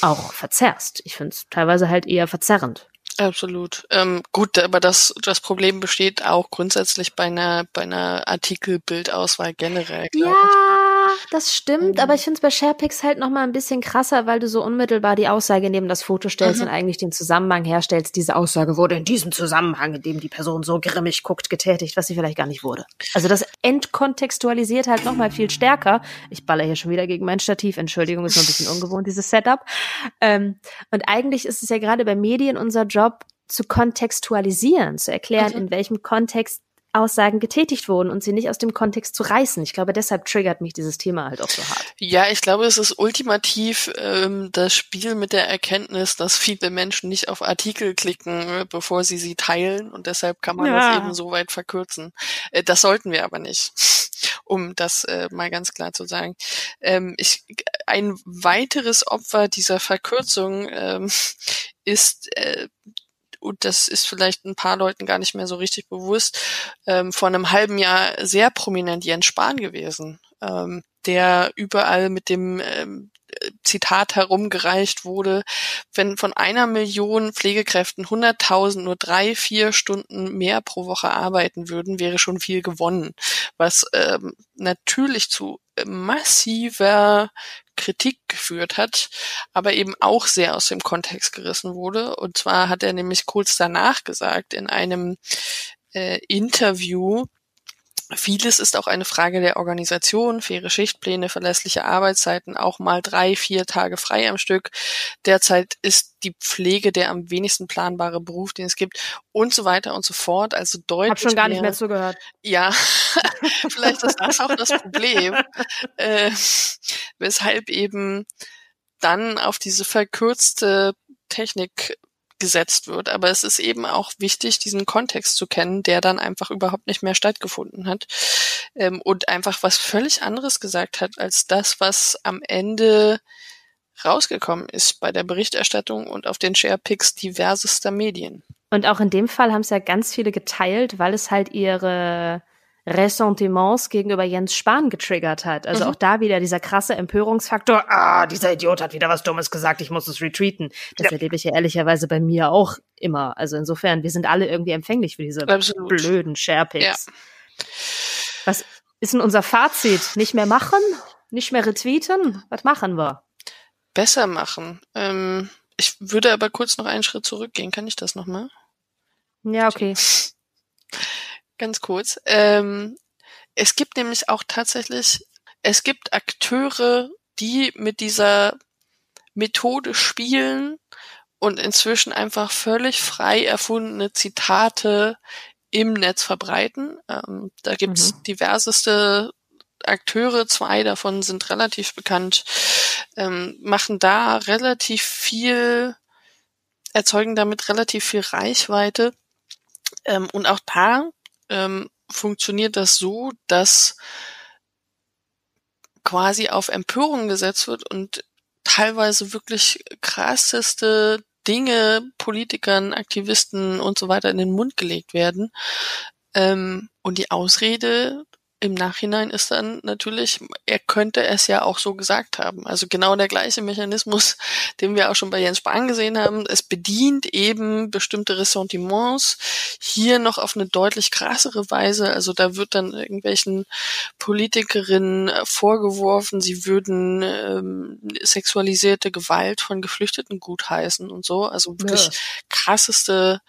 auch verzerrst. Ich finde es teilweise halt eher verzerrend. Absolut. Ähm, gut, aber das, das Problem besteht auch grundsätzlich bei einer, bei einer Artikelbildauswahl generell. Ja, das stimmt, mhm. aber ich finde es bei Sharepics halt nochmal ein bisschen krasser, weil du so unmittelbar die Aussage neben das Foto stellst mhm. und eigentlich den Zusammenhang herstellst. Diese Aussage wurde in diesem Zusammenhang, in dem die Person so grimmig guckt, getätigt, was sie vielleicht gar nicht wurde. Also das entkontextualisiert halt nochmal viel stärker. Ich baller hier schon wieder gegen mein Stativ. Entschuldigung, ist noch ein bisschen ungewohnt, dieses Setup. Ähm, und eigentlich ist es ja gerade bei Medien unser Job, Job zu kontextualisieren, zu erklären, mhm. in welchem Kontext Aussagen getätigt wurden und sie nicht aus dem Kontext zu reißen. Ich glaube, deshalb triggert mich dieses Thema halt auch so hart. Ja, ich glaube, es ist ultimativ ähm, das Spiel mit der Erkenntnis, dass viele Menschen nicht auf Artikel klicken, äh, bevor sie sie teilen und deshalb kann man ja. das eben so weit verkürzen. Äh, das sollten wir aber nicht, um das äh, mal ganz klar zu sagen. Ähm, ich, ein weiteres Opfer dieser Verkürzung ähm, ist äh, und das ist vielleicht ein paar Leuten gar nicht mehr so richtig bewusst, ähm, vor einem halben Jahr sehr prominent Jens Spahn gewesen, ähm, der überall mit dem ähm, Zitat herumgereicht wurde, wenn von einer Million Pflegekräften 100.000 nur drei, vier Stunden mehr pro Woche arbeiten würden, wäre schon viel gewonnen, was ähm, natürlich zu massiver Kritik geführt hat, aber eben auch sehr aus dem Kontext gerissen wurde. Und zwar hat er nämlich kurz danach gesagt in einem äh, Interview, Vieles ist auch eine Frage der Organisation, faire Schichtpläne, verlässliche Arbeitszeiten, auch mal drei, vier Tage frei am Stück. Derzeit ist die Pflege der am wenigsten planbare Beruf, den es gibt und so weiter und so fort. Also deutlich. Hab schon gar mehr, nicht mehr zugehört. Ja, vielleicht ist das auch das Problem, äh, weshalb eben dann auf diese verkürzte Technik gesetzt wird. Aber es ist eben auch wichtig, diesen Kontext zu kennen, der dann einfach überhaupt nicht mehr stattgefunden hat ähm, und einfach was völlig anderes gesagt hat als das, was am Ende rausgekommen ist bei der Berichterstattung und auf den Sharepics diversester Medien. Und auch in dem Fall haben es ja ganz viele geteilt, weil es halt ihre Ressentiments gegenüber Jens Spahn getriggert hat. Also mhm. auch da wieder dieser krasse Empörungsfaktor, ah, dieser Idiot hat wieder was Dummes gesagt, ich muss es retweeten. Das ja. erlebe ich ja ehrlicherweise bei mir auch immer. Also insofern, wir sind alle irgendwie empfänglich für diese Absolut. blöden Sharepics. Ja. Was ist denn unser Fazit? Nicht mehr machen? Nicht mehr retweeten? Was machen wir? Besser machen. Ähm, ich würde aber kurz noch einen Schritt zurückgehen. Kann ich das nochmal? Ja, okay ganz kurz. Ähm, es gibt nämlich auch tatsächlich, es gibt Akteure, die mit dieser Methode spielen und inzwischen einfach völlig frei erfundene Zitate im Netz verbreiten. Ähm, da gibt's mhm. diverseste Akteure, zwei davon sind relativ bekannt, ähm, machen da relativ viel, erzeugen damit relativ viel Reichweite. Ähm, und auch da ähm, funktioniert das so, dass quasi auf Empörung gesetzt wird und teilweise wirklich krasseste Dinge Politikern, Aktivisten und so weiter in den Mund gelegt werden. Ähm, und die Ausrede im Nachhinein ist dann natürlich, er könnte es ja auch so gesagt haben. Also genau der gleiche Mechanismus, den wir auch schon bei Jens Spahn gesehen haben. Es bedient eben bestimmte Ressentiments hier noch auf eine deutlich krassere Weise. Also da wird dann irgendwelchen Politikerinnen vorgeworfen, sie würden ähm, sexualisierte Gewalt von Geflüchteten gutheißen und so. Also wirklich ja. krasseste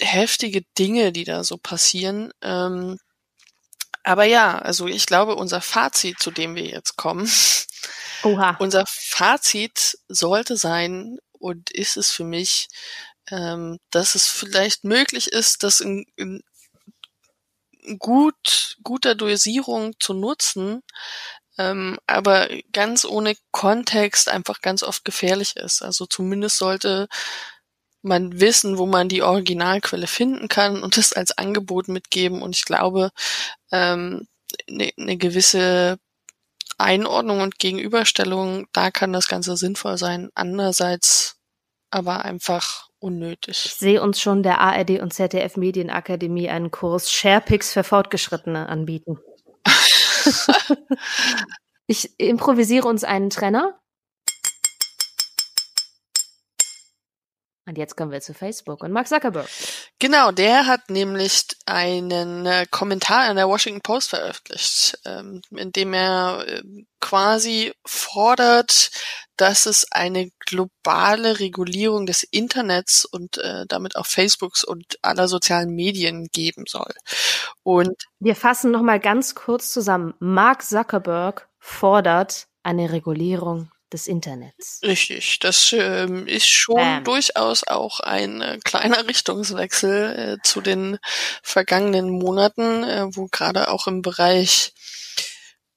heftige Dinge, die da so passieren. Ähm, Aber ja, also ich glaube, unser Fazit, zu dem wir jetzt kommen, Oha. unser Fazit sollte sein und ist es für mich, ähm, dass es vielleicht möglich ist, das in, in gut, guter Dosierung zu nutzen, ähm, aber ganz ohne Kontext einfach ganz oft gefährlich ist. Also zumindest sollte man wissen, wo man die Originalquelle finden kann und das als Angebot mitgeben. Und ich glaube, ähm, eine ne gewisse Einordnung und Gegenüberstellung, da kann das Ganze sinnvoll sein. Andererseits aber einfach unnötig. Ich sehe uns schon der ARD und ZDF Medienakademie einen Kurs Sharepics für Fortgeschrittene anbieten. ich improvisiere uns einen Trenner Und jetzt kommen wir zu Facebook und Mark Zuckerberg. Genau, der hat nämlich einen äh, Kommentar in der Washington Post veröffentlicht, ähm, in dem er äh, quasi fordert, dass es eine globale Regulierung des Internets und äh, damit auch Facebooks und aller sozialen Medien geben soll. Und wir fassen noch mal ganz kurz zusammen. Mark Zuckerberg fordert eine Regulierung des Internets. Richtig, das ähm, ist schon Bam. durchaus auch ein äh, kleiner Richtungswechsel äh, zu den vergangenen Monaten, äh, wo gerade auch im Bereich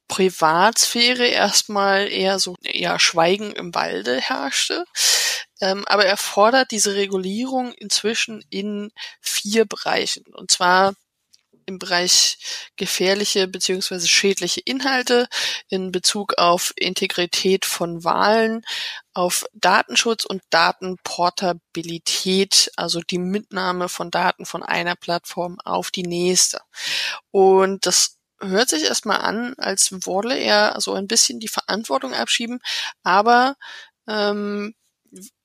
Privatsphäre erstmal eher so eher Schweigen im Walde herrschte. Ähm, aber er fordert diese Regulierung inzwischen in vier Bereichen. Und zwar im Bereich gefährliche beziehungsweise schädliche Inhalte in Bezug auf Integrität von Wahlen, auf Datenschutz und Datenportabilität, also die Mitnahme von Daten von einer Plattform auf die nächste. Und das hört sich erstmal an, als wolle er so ein bisschen die Verantwortung abschieben, aber ähm,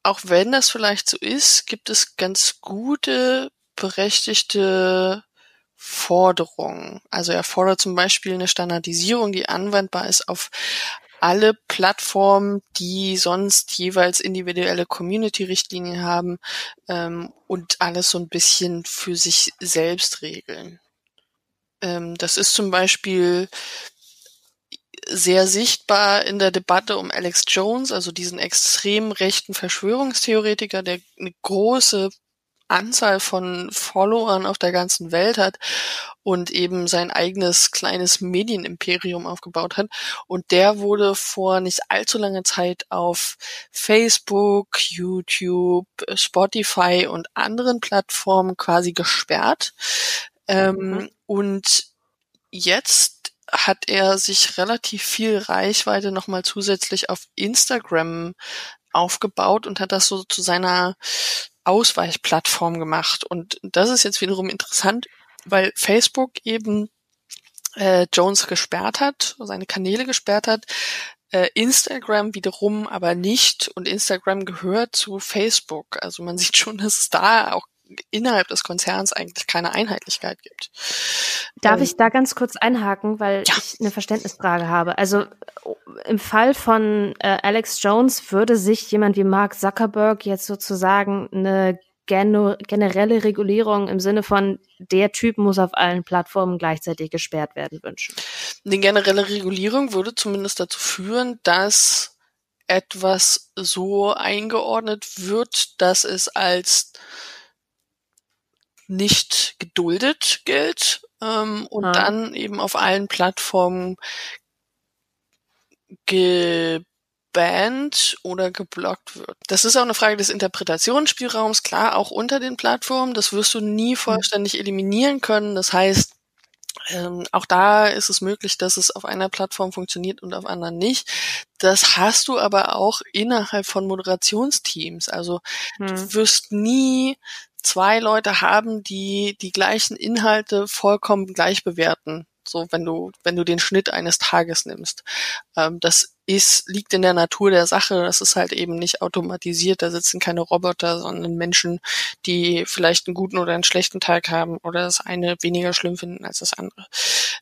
auch wenn das vielleicht so ist, gibt es ganz gute berechtigte Forderungen. Also er fordert zum Beispiel eine Standardisierung, die anwendbar ist auf alle Plattformen, die sonst jeweils individuelle Community-Richtlinien haben ähm, und alles so ein bisschen für sich selbst regeln. Ähm, das ist zum Beispiel sehr sichtbar in der Debatte um Alex Jones, also diesen extrem rechten Verschwörungstheoretiker, der eine große Anzahl von Followern auf der ganzen Welt hat und eben sein eigenes kleines Medienimperium aufgebaut hat. Und der wurde vor nicht allzu langer Zeit auf Facebook, YouTube, Spotify und anderen Plattformen quasi gesperrt. Ähm, mhm. Und jetzt hat er sich relativ viel Reichweite nochmal zusätzlich auf Instagram aufgebaut und hat das so zu seiner Ausweichplattform gemacht. Und das ist jetzt wiederum interessant, weil Facebook eben äh, Jones gesperrt hat, seine Kanäle gesperrt hat, äh, Instagram wiederum aber nicht und Instagram gehört zu Facebook. Also man sieht schon, dass es da auch innerhalb des Konzerns eigentlich keine Einheitlichkeit gibt. Darf ähm, ich da ganz kurz einhaken, weil ja. ich eine Verständnisfrage habe? Also im Fall von äh, Alex Jones würde sich jemand wie Mark Zuckerberg jetzt sozusagen eine generelle Regulierung im Sinne von der Typ muss auf allen Plattformen gleichzeitig gesperrt werden wünschen. Die generelle Regulierung würde zumindest dazu führen, dass etwas so eingeordnet wird, dass es als nicht geduldet gilt ähm, und ah. dann eben auf allen Plattformen gebannt oder geblockt wird. Das ist auch eine Frage des Interpretationsspielraums, klar, auch unter den Plattformen. Das wirst du nie hm. vollständig eliminieren können. Das heißt, ähm, auch da ist es möglich, dass es auf einer Plattform funktioniert und auf anderen nicht. Das hast du aber auch innerhalb von Moderationsteams. Also hm. du wirst nie zwei Leute haben, die die gleichen Inhalte vollkommen gleich bewerten. So, wenn du, wenn du den Schnitt eines Tages nimmst. Ähm, das ist, liegt in der Natur der Sache. Das ist halt eben nicht automatisiert. Da sitzen keine Roboter, sondern Menschen, die vielleicht einen guten oder einen schlechten Tag haben oder das eine weniger schlimm finden als das andere.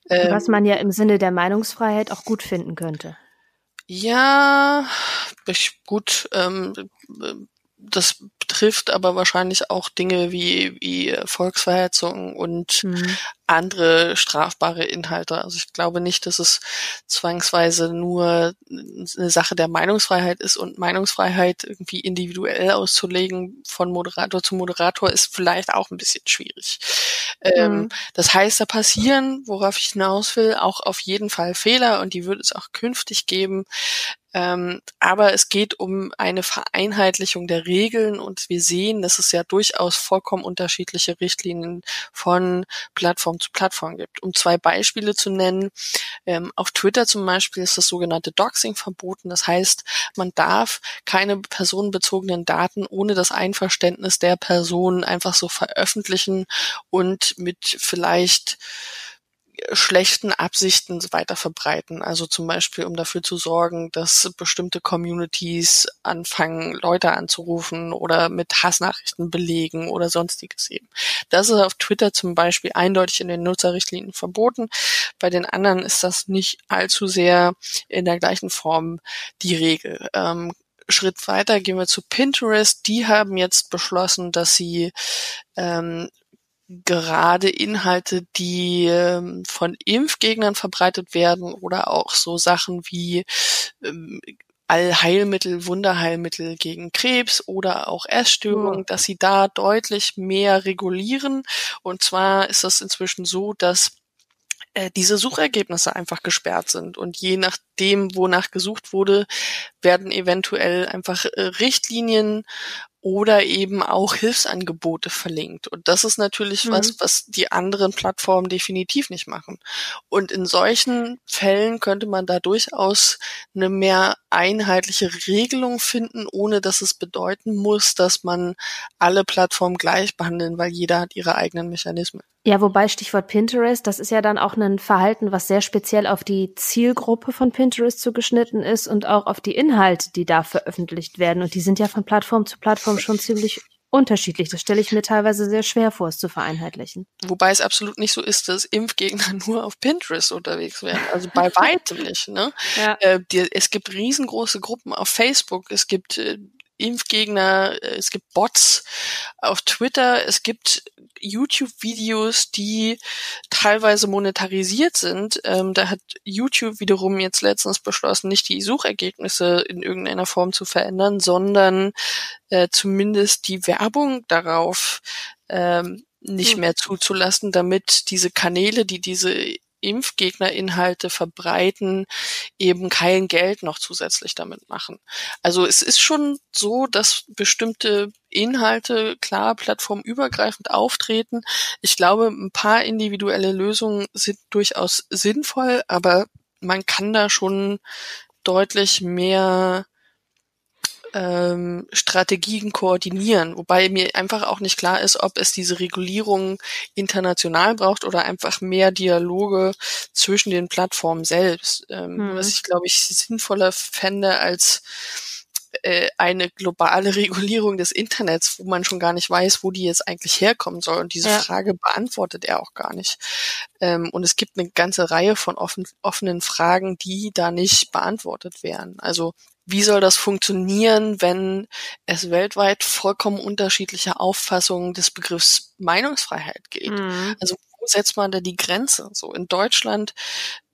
Ähm, Was man ja im Sinne der Meinungsfreiheit auch gut finden könnte. Ja, ich, gut, ähm, das betrifft aber wahrscheinlich auch Dinge wie, wie Volksverhetzung und mhm. andere strafbare Inhalte. Also ich glaube nicht, dass es zwangsweise nur eine Sache der Meinungsfreiheit ist und Meinungsfreiheit irgendwie individuell auszulegen von Moderator zu Moderator ist vielleicht auch ein bisschen schwierig. Ähm, mhm. Ähm, das heißt, da passieren, worauf ich hinaus will, auch auf jeden Fall Fehler und die wird es auch künftig geben. Ähm, aber es geht um eine Vereinheitlichung der Regeln und wir sehen, dass es ja durchaus vollkommen unterschiedliche Richtlinien von Plattform zu Plattform gibt. Um zwei Beispiele zu nennen, ähm, auf Twitter zum Beispiel ist das sogenannte Doxing verboten. Das heißt, man darf keine personenbezogenen Daten ohne das Einverständnis der Person einfach so veröffentlichen und mit vielleicht schlechten Absichten weiter verbreiten. Also zum Beispiel, um dafür zu sorgen, dass bestimmte Communities anfangen, Leute anzurufen oder mit Hassnachrichten belegen oder sonstiges eben. Das ist auf Twitter zum Beispiel eindeutig in den Nutzerrichtlinien verboten. Bei den anderen ist das nicht allzu sehr in der gleichen Form die Regel. Ähm, Schritt weiter gehen wir zu Pinterest. Die haben jetzt beschlossen, dass sie ähm, gerade Inhalte, die ähm, von Impfgegnern verbreitet werden oder auch so Sachen wie ähm, Allheilmittel, Wunderheilmittel gegen Krebs oder auch Essstörungen, ja. dass sie da deutlich mehr regulieren. Und zwar ist das inzwischen so, dass äh, diese Suchergebnisse einfach gesperrt sind. Und je nachdem, wonach gesucht wurde, werden eventuell einfach äh, Richtlinien oder eben auch Hilfsangebote verlinkt. Und das ist natürlich mhm. was, was die anderen Plattformen definitiv nicht machen. Und in solchen Fällen könnte man da durchaus eine mehr einheitliche Regelung finden, ohne dass es bedeuten muss, dass man alle Plattformen gleich behandeln, weil jeder hat ihre eigenen Mechanismen. Ja, wobei Stichwort Pinterest, das ist ja dann auch ein Verhalten, was sehr speziell auf die Zielgruppe von Pinterest zugeschnitten ist und auch auf die Inhalte, die da veröffentlicht werden. Und die sind ja von Plattform zu Plattform schon ziemlich unterschiedlich. Das stelle ich mir teilweise sehr schwer vor, es zu vereinheitlichen. Wobei es absolut nicht so ist, dass Impfgegner nur auf Pinterest unterwegs wären. Also bei weitem nicht. Ne? Ja. Äh, die, es gibt riesengroße Gruppen auf Facebook. Es gibt äh, Impfgegner, äh, es gibt Bots auf Twitter, es gibt YouTube-Videos, die teilweise monetarisiert sind. Ähm, da hat YouTube wiederum jetzt letztens beschlossen, nicht die Suchergebnisse in irgendeiner Form zu verändern, sondern äh, zumindest die Werbung darauf ähm, nicht hm. mehr zuzulassen, damit diese Kanäle, die diese Impfgegnerinhalte verbreiten, eben kein Geld noch zusätzlich damit machen. Also es ist schon so, dass bestimmte Inhalte klar plattformübergreifend auftreten. Ich glaube, ein paar individuelle Lösungen sind durchaus sinnvoll, aber man kann da schon deutlich mehr ähm, Strategien koordinieren, wobei mir einfach auch nicht klar ist, ob es diese Regulierung international braucht oder einfach mehr Dialoge zwischen den Plattformen selbst. Ähm, hm. Was ich, glaube ich, sinnvoller fände als äh, eine globale Regulierung des Internets, wo man schon gar nicht weiß, wo die jetzt eigentlich herkommen soll. Und diese ja. Frage beantwortet er auch gar nicht. Ähm, und es gibt eine ganze Reihe von offen, offenen Fragen, die da nicht beantwortet werden. Also wie soll das funktionieren, wenn es weltweit vollkommen unterschiedliche Auffassungen des Begriffs Meinungsfreiheit gibt? Mhm. Also wo setzt man da die Grenze? So in Deutschland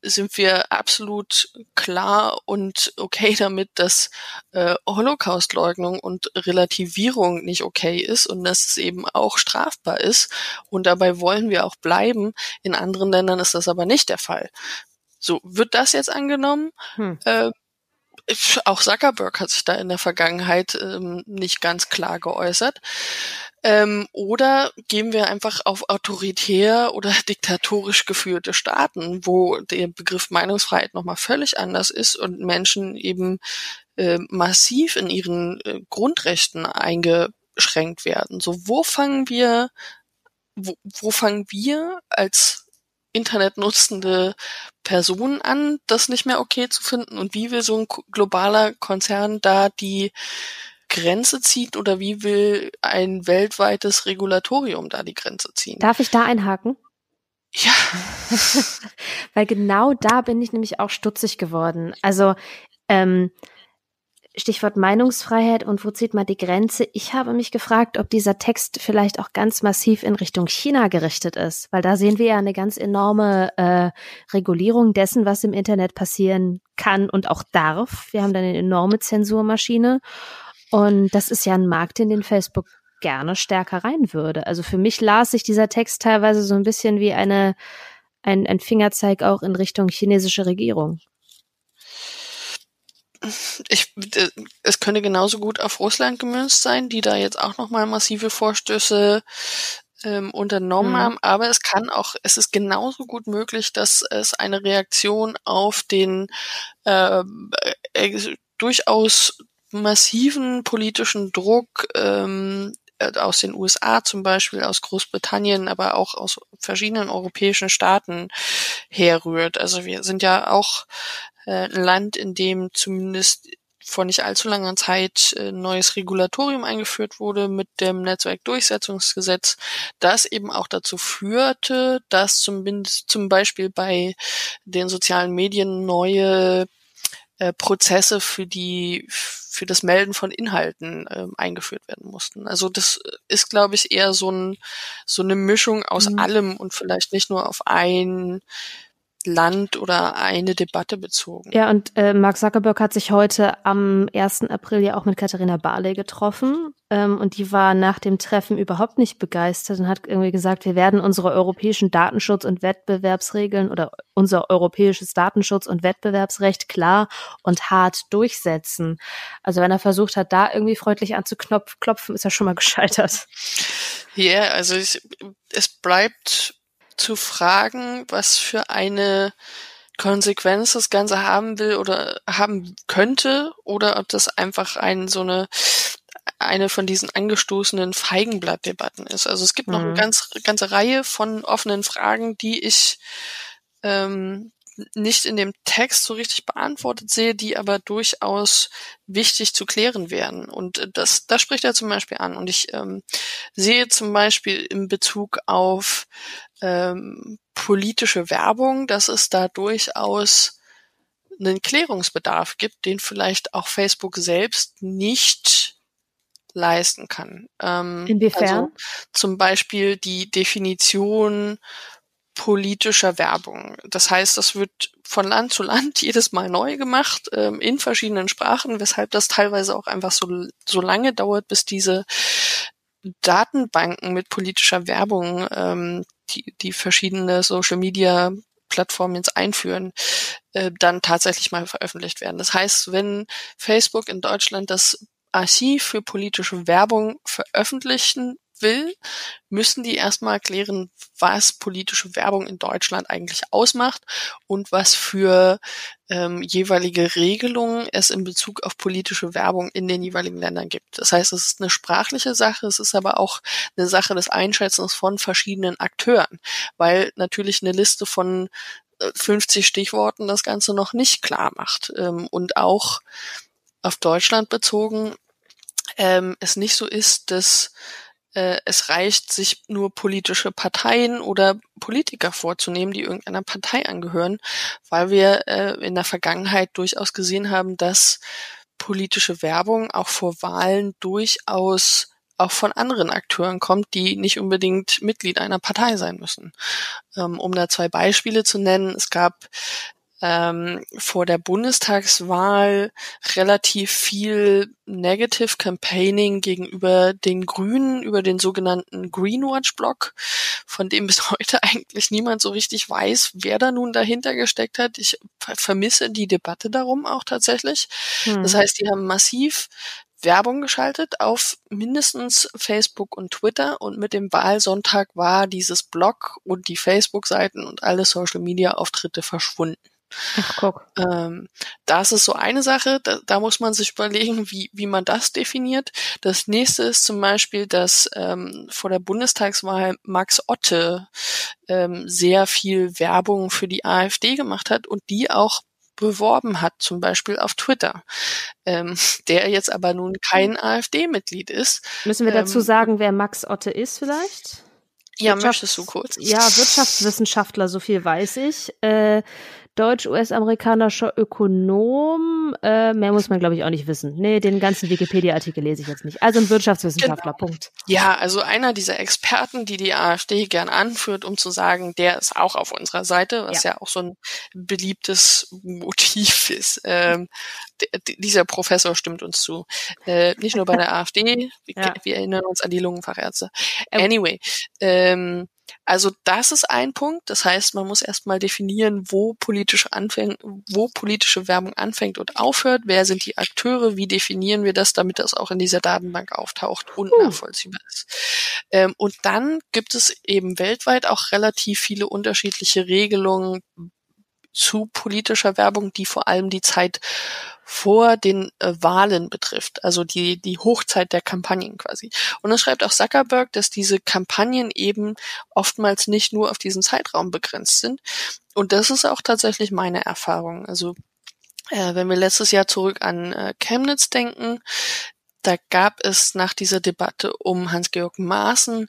sind wir absolut klar und okay damit, dass äh, Holocaustleugnung und Relativierung nicht okay ist und dass es eben auch strafbar ist. Und dabei wollen wir auch bleiben. In anderen Ländern ist das aber nicht der Fall. So, wird das jetzt angenommen? Hm. Äh, auch Zuckerberg hat sich da in der Vergangenheit ähm, nicht ganz klar geäußert. Ähm, oder gehen wir einfach auf autoritär oder diktatorisch geführte Staaten, wo der Begriff Meinungsfreiheit nochmal völlig anders ist und Menschen eben äh, massiv in ihren äh, Grundrechten eingeschränkt werden. So, wo fangen wir, wo, wo fangen wir als internetnutzende Personen an, das nicht mehr okay zu finden und wie will so ein globaler Konzern da die Grenze zieht oder wie will ein weltweites Regulatorium da die Grenze ziehen? Darf ich da einhaken? Ja. Weil genau da bin ich nämlich auch stutzig geworden. Also ähm, Stichwort Meinungsfreiheit und wo zieht man die Grenze? Ich habe mich gefragt, ob dieser Text vielleicht auch ganz massiv in Richtung China gerichtet ist, weil da sehen wir ja eine ganz enorme äh, Regulierung dessen, was im Internet passieren kann und auch darf. Wir haben da eine enorme Zensurmaschine und das ist ja ein Markt, in den Facebook gerne stärker rein würde. Also für mich las sich dieser Text teilweise so ein bisschen wie eine ein, ein Fingerzeig auch in Richtung chinesische Regierung ich, äh, es könnte genauso gut auf Russland gemünzt sein, die da jetzt auch nochmal massive Vorstöße ähm, unternommen mhm. haben, aber es kann auch, es ist genauso gut möglich, dass es eine Reaktion auf den äh, äh, durchaus massiven politischen Druck ähm, äh, aus den USA zum Beispiel, aus Großbritannien, aber auch aus verschiedenen europäischen Staaten herrührt. Also wir sind ja auch äh, ein Land, in dem zumindest vor nicht allzu langer Zeit ein äh, neues Regulatorium eingeführt wurde mit dem Netzwerkdurchsetzungsgesetz, das eben auch dazu führte, dass zumindest zum Beispiel bei den sozialen Medien neue äh, Prozesse für die für das Melden von Inhalten äh, eingeführt werden mussten. Also das ist, glaube ich, eher so, ein, so eine Mischung aus mhm. allem und vielleicht nicht nur auf ein Land oder eine Debatte bezogen. Ja, und äh, Mark Zuckerberg hat sich heute am 1. April ja auch mit Katharina Barley getroffen. Ähm, und die war nach dem Treffen überhaupt nicht begeistert und hat irgendwie gesagt, wir werden unsere europäischen Datenschutz- und Wettbewerbsregeln oder unser europäisches Datenschutz- und Wettbewerbsrecht klar und hart durchsetzen. Also wenn er versucht hat, da irgendwie freundlich anzuklopfen, ist er schon mal gescheitert. Ja, yeah, also ich, es bleibt zu fragen, was für eine Konsequenz das Ganze haben will oder haben könnte oder ob das einfach ein so eine eine von diesen angestoßenen Feigenblattdebatten ist. Also es gibt mhm. noch eine mhm. ganz, ganze Reihe von offenen Fragen, die ich ähm, nicht in dem Text so richtig beantwortet sehe, die aber durchaus wichtig zu klären wären. Und das, das spricht er zum Beispiel an. Und ich ähm, sehe zum Beispiel in Bezug auf ähm, politische Werbung, dass es da durchaus einen Klärungsbedarf gibt, den vielleicht auch Facebook selbst nicht leisten kann. Ähm, Inwiefern? Also zum Beispiel die Definition politischer Werbung. Das heißt, das wird von Land zu Land jedes Mal neu gemacht, ähm, in verschiedenen Sprachen, weshalb das teilweise auch einfach so, so lange dauert, bis diese Datenbanken mit politischer Werbung, ähm, die, die verschiedene Social Media Plattformen jetzt einführen, äh, dann tatsächlich mal veröffentlicht werden. Das heißt, wenn Facebook in Deutschland das Archiv für politische Werbung veröffentlichen will, müssen die erstmal klären, was politische Werbung in Deutschland eigentlich ausmacht und was für ähm, jeweilige Regelungen es in Bezug auf politische Werbung in den jeweiligen Ländern gibt. Das heißt, es ist eine sprachliche Sache, es ist aber auch eine Sache des Einschätzens von verschiedenen Akteuren, weil natürlich eine Liste von 50 äh, Stichworten das Ganze noch nicht klar macht. Ähm, und auch auf Deutschland bezogen ähm, es nicht so ist, dass äh, es reicht, sich nur politische Parteien oder Politiker vorzunehmen, die irgendeiner Partei angehören, weil wir äh, in der Vergangenheit durchaus gesehen haben, dass politische Werbung auch vor Wahlen durchaus auch von anderen Akteuren kommt, die nicht unbedingt Mitglied einer Partei sein müssen. Ähm, um da zwei Beispiele zu nennen, es gab ähm, vor der Bundestagswahl relativ viel Negative Campaigning gegenüber den Grünen, über den sogenannten Greenwatch-Blog, von dem bis heute eigentlich niemand so richtig weiß, wer da nun dahinter gesteckt hat. Ich vermisse die Debatte darum auch tatsächlich. Hm. Das heißt, die haben massiv Werbung geschaltet auf mindestens Facebook und Twitter und mit dem Wahlsonntag war dieses Blog und die Facebook-Seiten und alle Social-Media-Auftritte verschwunden. Ach, guck. Ähm, das ist so eine Sache, da, da muss man sich überlegen, wie, wie man das definiert. Das nächste ist zum Beispiel, dass ähm, vor der Bundestagswahl Max Otte ähm, sehr viel Werbung für die AfD gemacht hat und die auch beworben hat, zum Beispiel auf Twitter, ähm, der jetzt aber nun kein AfD-Mitglied ist. Müssen wir dazu ähm, sagen, wer Max Otte ist vielleicht? Ja, möchtest du kurz? Ja, Wirtschaftswissenschaftler, so viel weiß ich. Äh, deutsch-US-amerikanischer Ökonom. Äh, mehr muss man, glaube ich, auch nicht wissen. Nee, den ganzen Wikipedia-Artikel lese ich jetzt nicht. Also ein Wirtschaftswissenschaftler, genau. Punkt. Ja, also einer dieser Experten, die die AfD gern anführt, um zu sagen, der ist auch auf unserer Seite, was ja, ja auch so ein beliebtes Motiv ist. Ähm, dieser Professor stimmt uns zu. Äh, nicht nur bei der AfD, wir, ja. wir erinnern uns an die Lungenfachärzte. Anyway, ähm, also das ist ein Punkt. Das heißt, man muss erstmal definieren, wo politische anfängt, wo politische Werbung anfängt und aufhört. Wer sind die Akteure? Wie definieren wir das, damit das auch in dieser Datenbank auftaucht und uh. nachvollziehbar ist? Ähm, und dann gibt es eben weltweit auch relativ viele unterschiedliche Regelungen zu politischer Werbung, die vor allem die Zeit vor den äh, Wahlen betrifft, also die, die Hochzeit der Kampagnen quasi. Und es schreibt auch Zuckerberg, dass diese Kampagnen eben oftmals nicht nur auf diesen Zeitraum begrenzt sind. Und das ist auch tatsächlich meine Erfahrung. Also äh, wenn wir letztes Jahr zurück an äh, Chemnitz denken, da gab es nach dieser Debatte um Hans-Georg Maaßen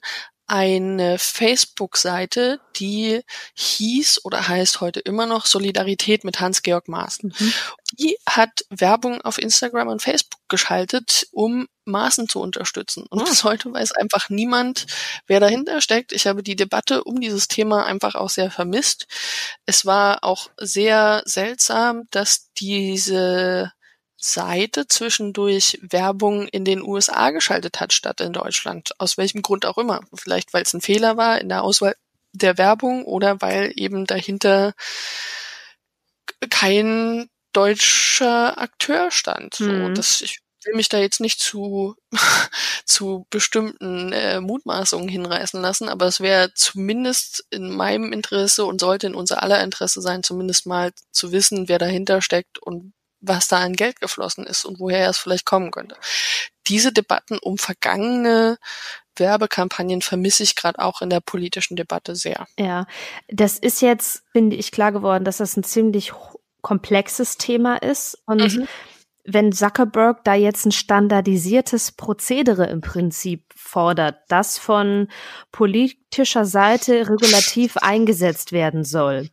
eine Facebook-Seite, die hieß oder heißt heute immer noch Solidarität mit Hans-Georg Maaßen. Mhm. Die hat Werbung auf Instagram und Facebook geschaltet, um Maaßen zu unterstützen. Und bis heute weiß einfach niemand, wer dahinter steckt. Ich habe die Debatte um dieses Thema einfach auch sehr vermisst. Es war auch sehr seltsam, dass diese Seite zwischendurch Werbung in den USA geschaltet hat statt in Deutschland. Aus welchem Grund auch immer. Vielleicht weil es ein Fehler war in der Auswahl der Werbung oder weil eben dahinter kein deutscher Akteur stand. So, mhm. das, ich will mich da jetzt nicht zu, zu bestimmten äh, Mutmaßungen hinreißen lassen, aber es wäre zumindest in meinem Interesse und sollte in unser aller Interesse sein, zumindest mal zu wissen, wer dahinter steckt und was da an Geld geflossen ist und woher es vielleicht kommen könnte. Diese Debatten um vergangene Werbekampagnen vermisse ich gerade auch in der politischen Debatte sehr. Ja, das ist jetzt, finde ich, klar geworden, dass das ein ziemlich komplexes Thema ist. Und mhm. wenn Zuckerberg da jetzt ein standardisiertes Prozedere im Prinzip fordert, das von politischer Seite regulativ eingesetzt werden soll,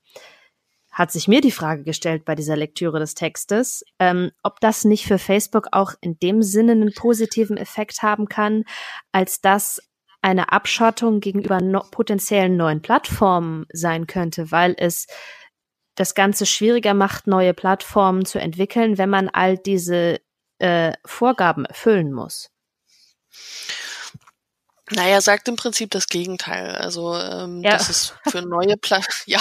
hat sich mir die Frage gestellt bei dieser Lektüre des Textes, ähm, ob das nicht für Facebook auch in dem Sinne einen positiven Effekt haben kann, als dass eine Abschottung gegenüber no potenziellen neuen Plattformen sein könnte, weil es das Ganze schwieriger macht, neue Plattformen zu entwickeln, wenn man all diese äh, Vorgaben erfüllen muss. Naja, sagt im Prinzip das Gegenteil. Also ähm, ja. das ist für neue Plattformen. ja,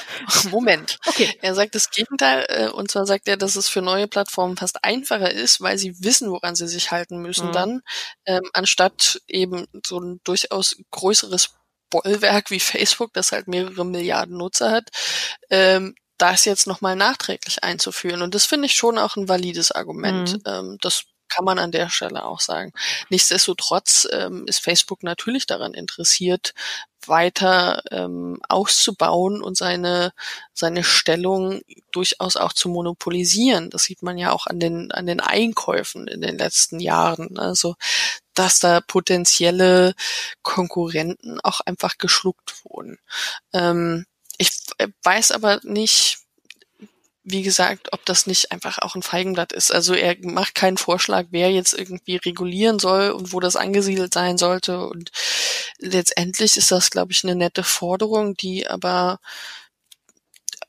Moment. Okay. Er sagt das Gegenteil äh, und zwar sagt er, dass es für neue Plattformen fast einfacher ist, weil sie wissen, woran sie sich halten müssen mhm. dann, ähm, anstatt eben so ein durchaus größeres Bollwerk wie Facebook, das halt mehrere Milliarden Nutzer hat, ähm, das jetzt nochmal nachträglich einzuführen. Und das finde ich schon auch ein valides Argument. Mhm. Ähm, das kann man an der Stelle auch sagen. Nichtsdestotrotz ähm, ist Facebook natürlich daran interessiert, weiter ähm, auszubauen und seine seine Stellung durchaus auch zu monopolisieren. Das sieht man ja auch an den an den Einkäufen in den letzten Jahren. Also dass da potenzielle Konkurrenten auch einfach geschluckt wurden. Ähm, ich weiß aber nicht, wie gesagt, ob das nicht einfach auch ein Feigenblatt ist. Also er macht keinen Vorschlag, wer jetzt irgendwie regulieren soll und wo das angesiedelt sein sollte. Und letztendlich ist das, glaube ich, eine nette Forderung, die aber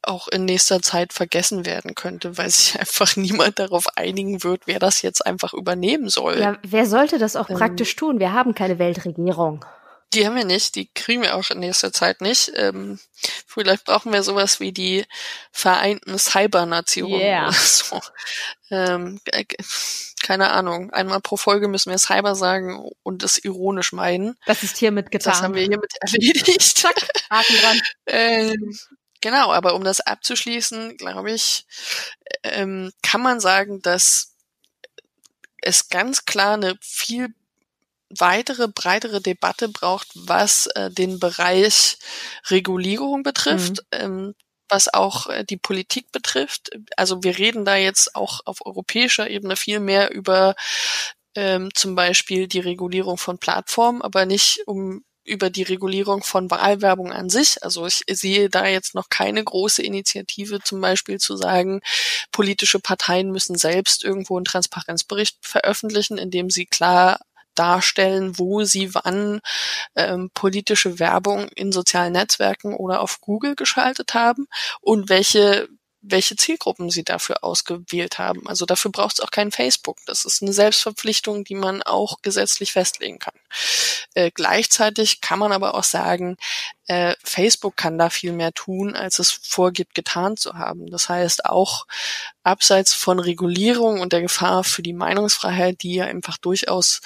auch in nächster Zeit vergessen werden könnte, weil sich einfach niemand darauf einigen wird, wer das jetzt einfach übernehmen soll. Ja, wer sollte das auch ähm, praktisch tun? Wir haben keine Weltregierung. Die haben wir nicht, die kriegen wir auch in nächster Zeit nicht. Ähm, vielleicht brauchen wir sowas wie die Vereinten Cybernationen yeah. oder so. Ähm, keine Ahnung. Einmal pro Folge müssen wir Cyber sagen und das ironisch meinen. Das ist hiermit getan. Das haben wir hiermit erledigt. Zack, Haken dran. ähm, genau, aber um das abzuschließen, glaube ich, ähm, kann man sagen, dass es ganz klar eine viel weitere, breitere Debatte braucht, was äh, den Bereich Regulierung betrifft. Mhm. Ähm, was auch äh, die Politik betrifft. Also wir reden da jetzt auch auf europäischer Ebene viel mehr über ähm, zum Beispiel die Regulierung von Plattformen, aber nicht um über die Regulierung von Wahlwerbung an sich. Also ich sehe da jetzt noch keine große Initiative, zum Beispiel zu sagen, politische Parteien müssen selbst irgendwo einen Transparenzbericht veröffentlichen, in dem sie klar darstellen, wo sie wann ähm, politische Werbung in sozialen Netzwerken oder auf Google geschaltet haben und welche welche Zielgruppen sie dafür ausgewählt haben. Also dafür braucht es auch kein Facebook. Das ist eine Selbstverpflichtung, die man auch gesetzlich festlegen kann. Äh, gleichzeitig kann man aber auch sagen, äh, Facebook kann da viel mehr tun, als es vorgibt, getan zu haben. Das heißt, auch abseits von Regulierung und der Gefahr für die Meinungsfreiheit, die ja einfach durchaus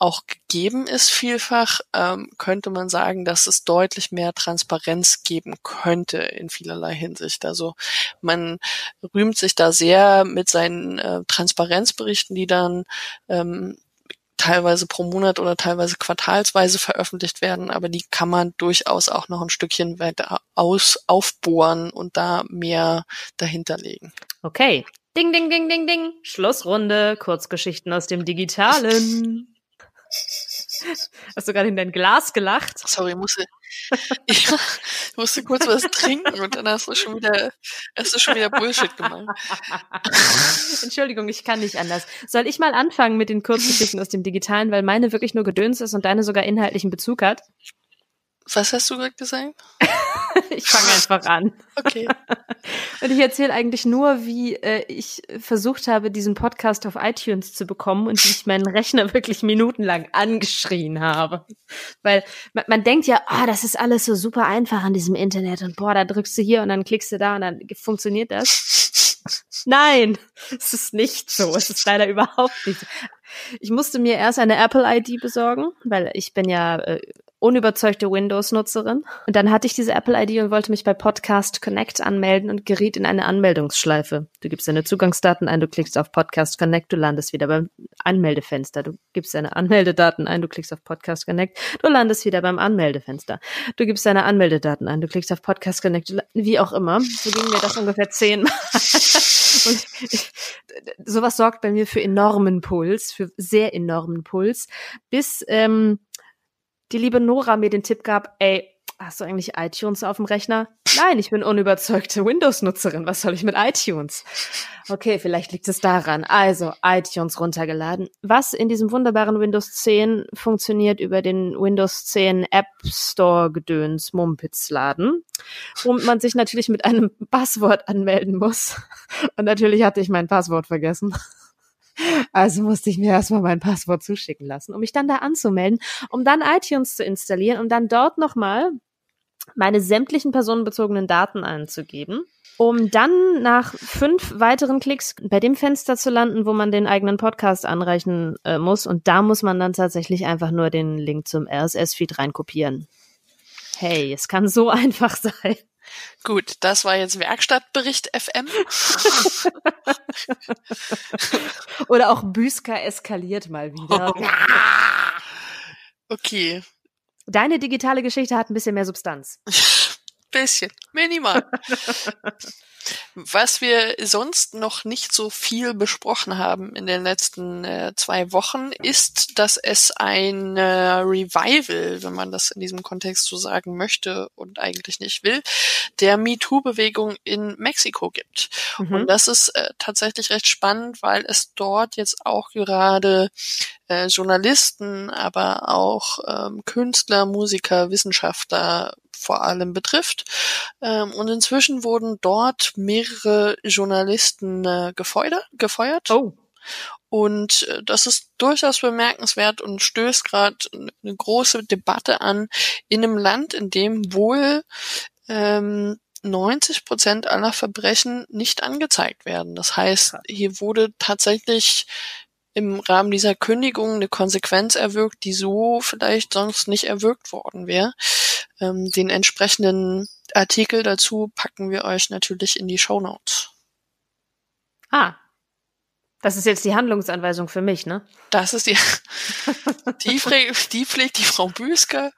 auch gegeben ist vielfach, ähm, könnte man sagen, dass es deutlich mehr Transparenz geben könnte in vielerlei Hinsicht. Also man rühmt sich da sehr mit seinen äh, Transparenzberichten, die dann ähm, teilweise pro Monat oder teilweise quartalsweise veröffentlicht werden, aber die kann man durchaus auch noch ein Stückchen weiter aus aufbohren und da mehr dahinter legen. Okay. Ding, ding, ding, ding, ding. Schlussrunde. Kurzgeschichten aus dem Digitalen. Hast du gerade in dein Glas gelacht? Sorry, musste, ich musste kurz was trinken und dann hast du schon wieder, hast du schon wieder Bullshit gemacht. Entschuldigung, ich kann nicht anders. Soll ich mal anfangen mit den Kurzgeschichten aus dem Digitalen, weil meine wirklich nur Gedöns ist und deine sogar inhaltlichen Bezug hat? Was hast du gerade gesagt? ich fange einfach an. Okay. Und ich erzähle eigentlich nur, wie äh, ich versucht habe, diesen Podcast auf iTunes zu bekommen und wie ich meinen Rechner wirklich minutenlang angeschrien habe. Weil man, man denkt ja, oh, das ist alles so super einfach an diesem Internet und boah, da drückst du hier und dann klickst du da und dann funktioniert das. Nein, es ist nicht so. Es ist leider überhaupt nicht so. Ich musste mir erst eine Apple-ID besorgen, weil ich bin ja äh, unüberzeugte Windows-Nutzerin. Und dann hatte ich diese Apple-ID und wollte mich bei Podcast Connect anmelden und geriet in eine Anmeldungsschleife. Du gibst deine Zugangsdaten ein, du klickst auf Podcast Connect, du landest wieder beim Anmeldefenster. Du gibst deine Anmeldedaten ein, du klickst auf Podcast Connect, du landest wieder beim Anmeldefenster. Du gibst deine Anmeldedaten ein, du klickst auf Podcast Connect, wie auch immer. So ging mir das ungefähr zehnmal. und ich, sowas sorgt bei mir für enormen Puls, für sehr enormen Puls, bis ähm, die liebe Nora mir den Tipp gab, ey, hast du eigentlich iTunes auf dem Rechner? Nein, ich bin unüberzeugte Windows-Nutzerin. Was soll ich mit iTunes? Okay, vielleicht liegt es daran. Also, iTunes runtergeladen. Was in diesem wunderbaren Windows 10 funktioniert über den Windows 10 App Store Gedöns Mumpitz-Laden, wo man sich natürlich mit einem Passwort anmelden muss. Und natürlich hatte ich mein Passwort vergessen. Also musste ich mir erstmal mein Passwort zuschicken lassen, um mich dann da anzumelden, um dann iTunes zu installieren, um dann dort nochmal meine sämtlichen personenbezogenen Daten einzugeben, um dann nach fünf weiteren Klicks bei dem Fenster zu landen, wo man den eigenen Podcast anreichen äh, muss. Und da muss man dann tatsächlich einfach nur den Link zum RSS-Feed reinkopieren. Hey, es kann so einfach sein. Gut, das war jetzt Werkstattbericht FM. Oder auch Büska eskaliert mal wieder. okay. Deine digitale Geschichte hat ein bisschen mehr Substanz. Bisschen, minimal. Was wir sonst noch nicht so viel besprochen haben in den letzten äh, zwei Wochen, ist, dass es ein äh, Revival, wenn man das in diesem Kontext so sagen möchte und eigentlich nicht will, der MeToo-Bewegung in Mexiko gibt. Mhm. Und das ist äh, tatsächlich recht spannend, weil es dort jetzt auch gerade äh, Journalisten, aber auch ähm, Künstler, Musiker, Wissenschaftler vor allem betrifft. Ähm, und inzwischen wurden dort mehrere Journalisten äh, gefeuert. gefeuert. Oh. Und äh, das ist durchaus bemerkenswert und stößt gerade eine große Debatte an in einem Land, in dem wohl ähm, 90 Prozent aller Verbrechen nicht angezeigt werden. Das heißt, hier wurde tatsächlich im Rahmen dieser Kündigung eine Konsequenz erwirkt, die so vielleicht sonst nicht erwirkt worden wäre. Ähm, den entsprechenden Artikel dazu packen wir euch natürlich in die Show Notes. Ah, das ist jetzt die Handlungsanweisung für mich, ne? Das ist die, die, die pflegt die Frau Büsker,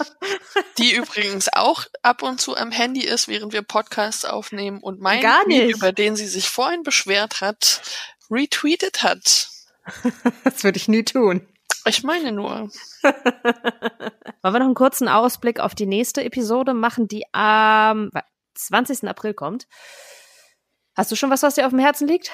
die übrigens auch ab und zu am Handy ist, während wir Podcasts aufnehmen und mein Tweet, über den sie sich vorhin beschwert hat, retweetet hat. das würde ich nie tun. Ich meine nur. Wollen wir noch einen kurzen Ausblick auf die nächste Episode machen, die am 20. April kommt? Hast du schon was, was dir auf dem Herzen liegt?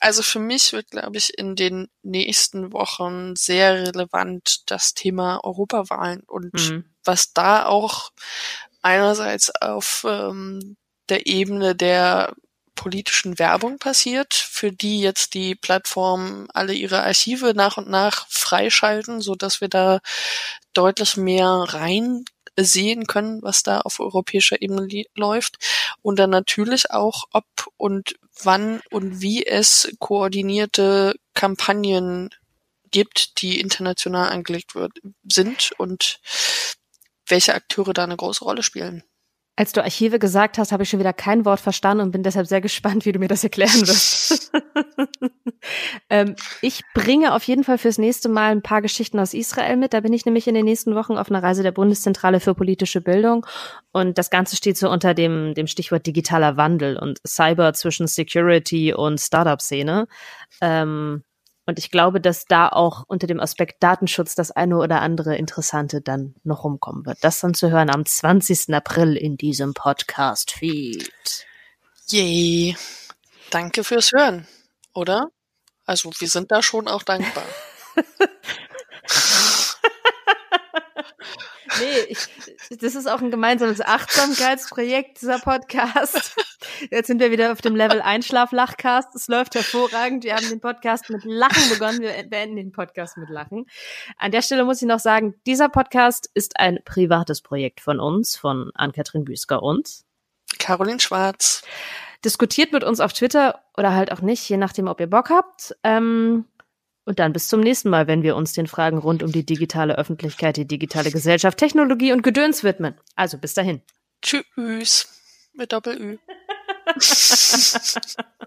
Also für mich wird, glaube ich, in den nächsten Wochen sehr relevant das Thema Europawahlen und mhm. was da auch einerseits auf ähm, der Ebene der politischen Werbung passiert, für die jetzt die Plattformen alle ihre Archive nach und nach freischalten, so dass wir da deutlich mehr rein sehen können, was da auf europäischer Ebene läuft. Und dann natürlich auch, ob und wann und wie es koordinierte Kampagnen gibt, die international angelegt wird, sind und welche Akteure da eine große Rolle spielen. Als du Archive gesagt hast, habe ich schon wieder kein Wort verstanden und bin deshalb sehr gespannt, wie du mir das erklären wirst. ähm, ich bringe auf jeden Fall fürs nächste Mal ein paar Geschichten aus Israel mit. Da bin ich nämlich in den nächsten Wochen auf einer Reise der Bundeszentrale für politische Bildung. Und das Ganze steht so unter dem, dem Stichwort digitaler Wandel und Cyber zwischen Security und Startup-Szene. Ähm, und ich glaube, dass da auch unter dem Aspekt Datenschutz das eine oder andere Interessante dann noch rumkommen wird. Das dann zu hören am 20. April in diesem Podcast-Feed. Yay. Danke fürs Hören, oder? Also wir sind da schon auch dankbar. Nee, ich, das ist auch ein gemeinsames Achtsamkeitsprojekt, dieser Podcast. Jetzt sind wir wieder auf dem Level Einschlaf-Lachcast. Es läuft hervorragend. Wir haben den Podcast mit Lachen begonnen. Wir beenden den Podcast mit Lachen. An der Stelle muss ich noch sagen, dieser Podcast ist ein privates Projekt von uns, von Ann-Kathrin Büsker und Caroline Schwarz. Diskutiert mit uns auf Twitter oder halt auch nicht, je nachdem, ob ihr Bock habt. Ähm, und dann bis zum nächsten Mal, wenn wir uns den Fragen rund um die digitale Öffentlichkeit, die digitale Gesellschaft, Technologie und Gedöns widmen. Also bis dahin. Tschüss. Mit Doppel-Ü.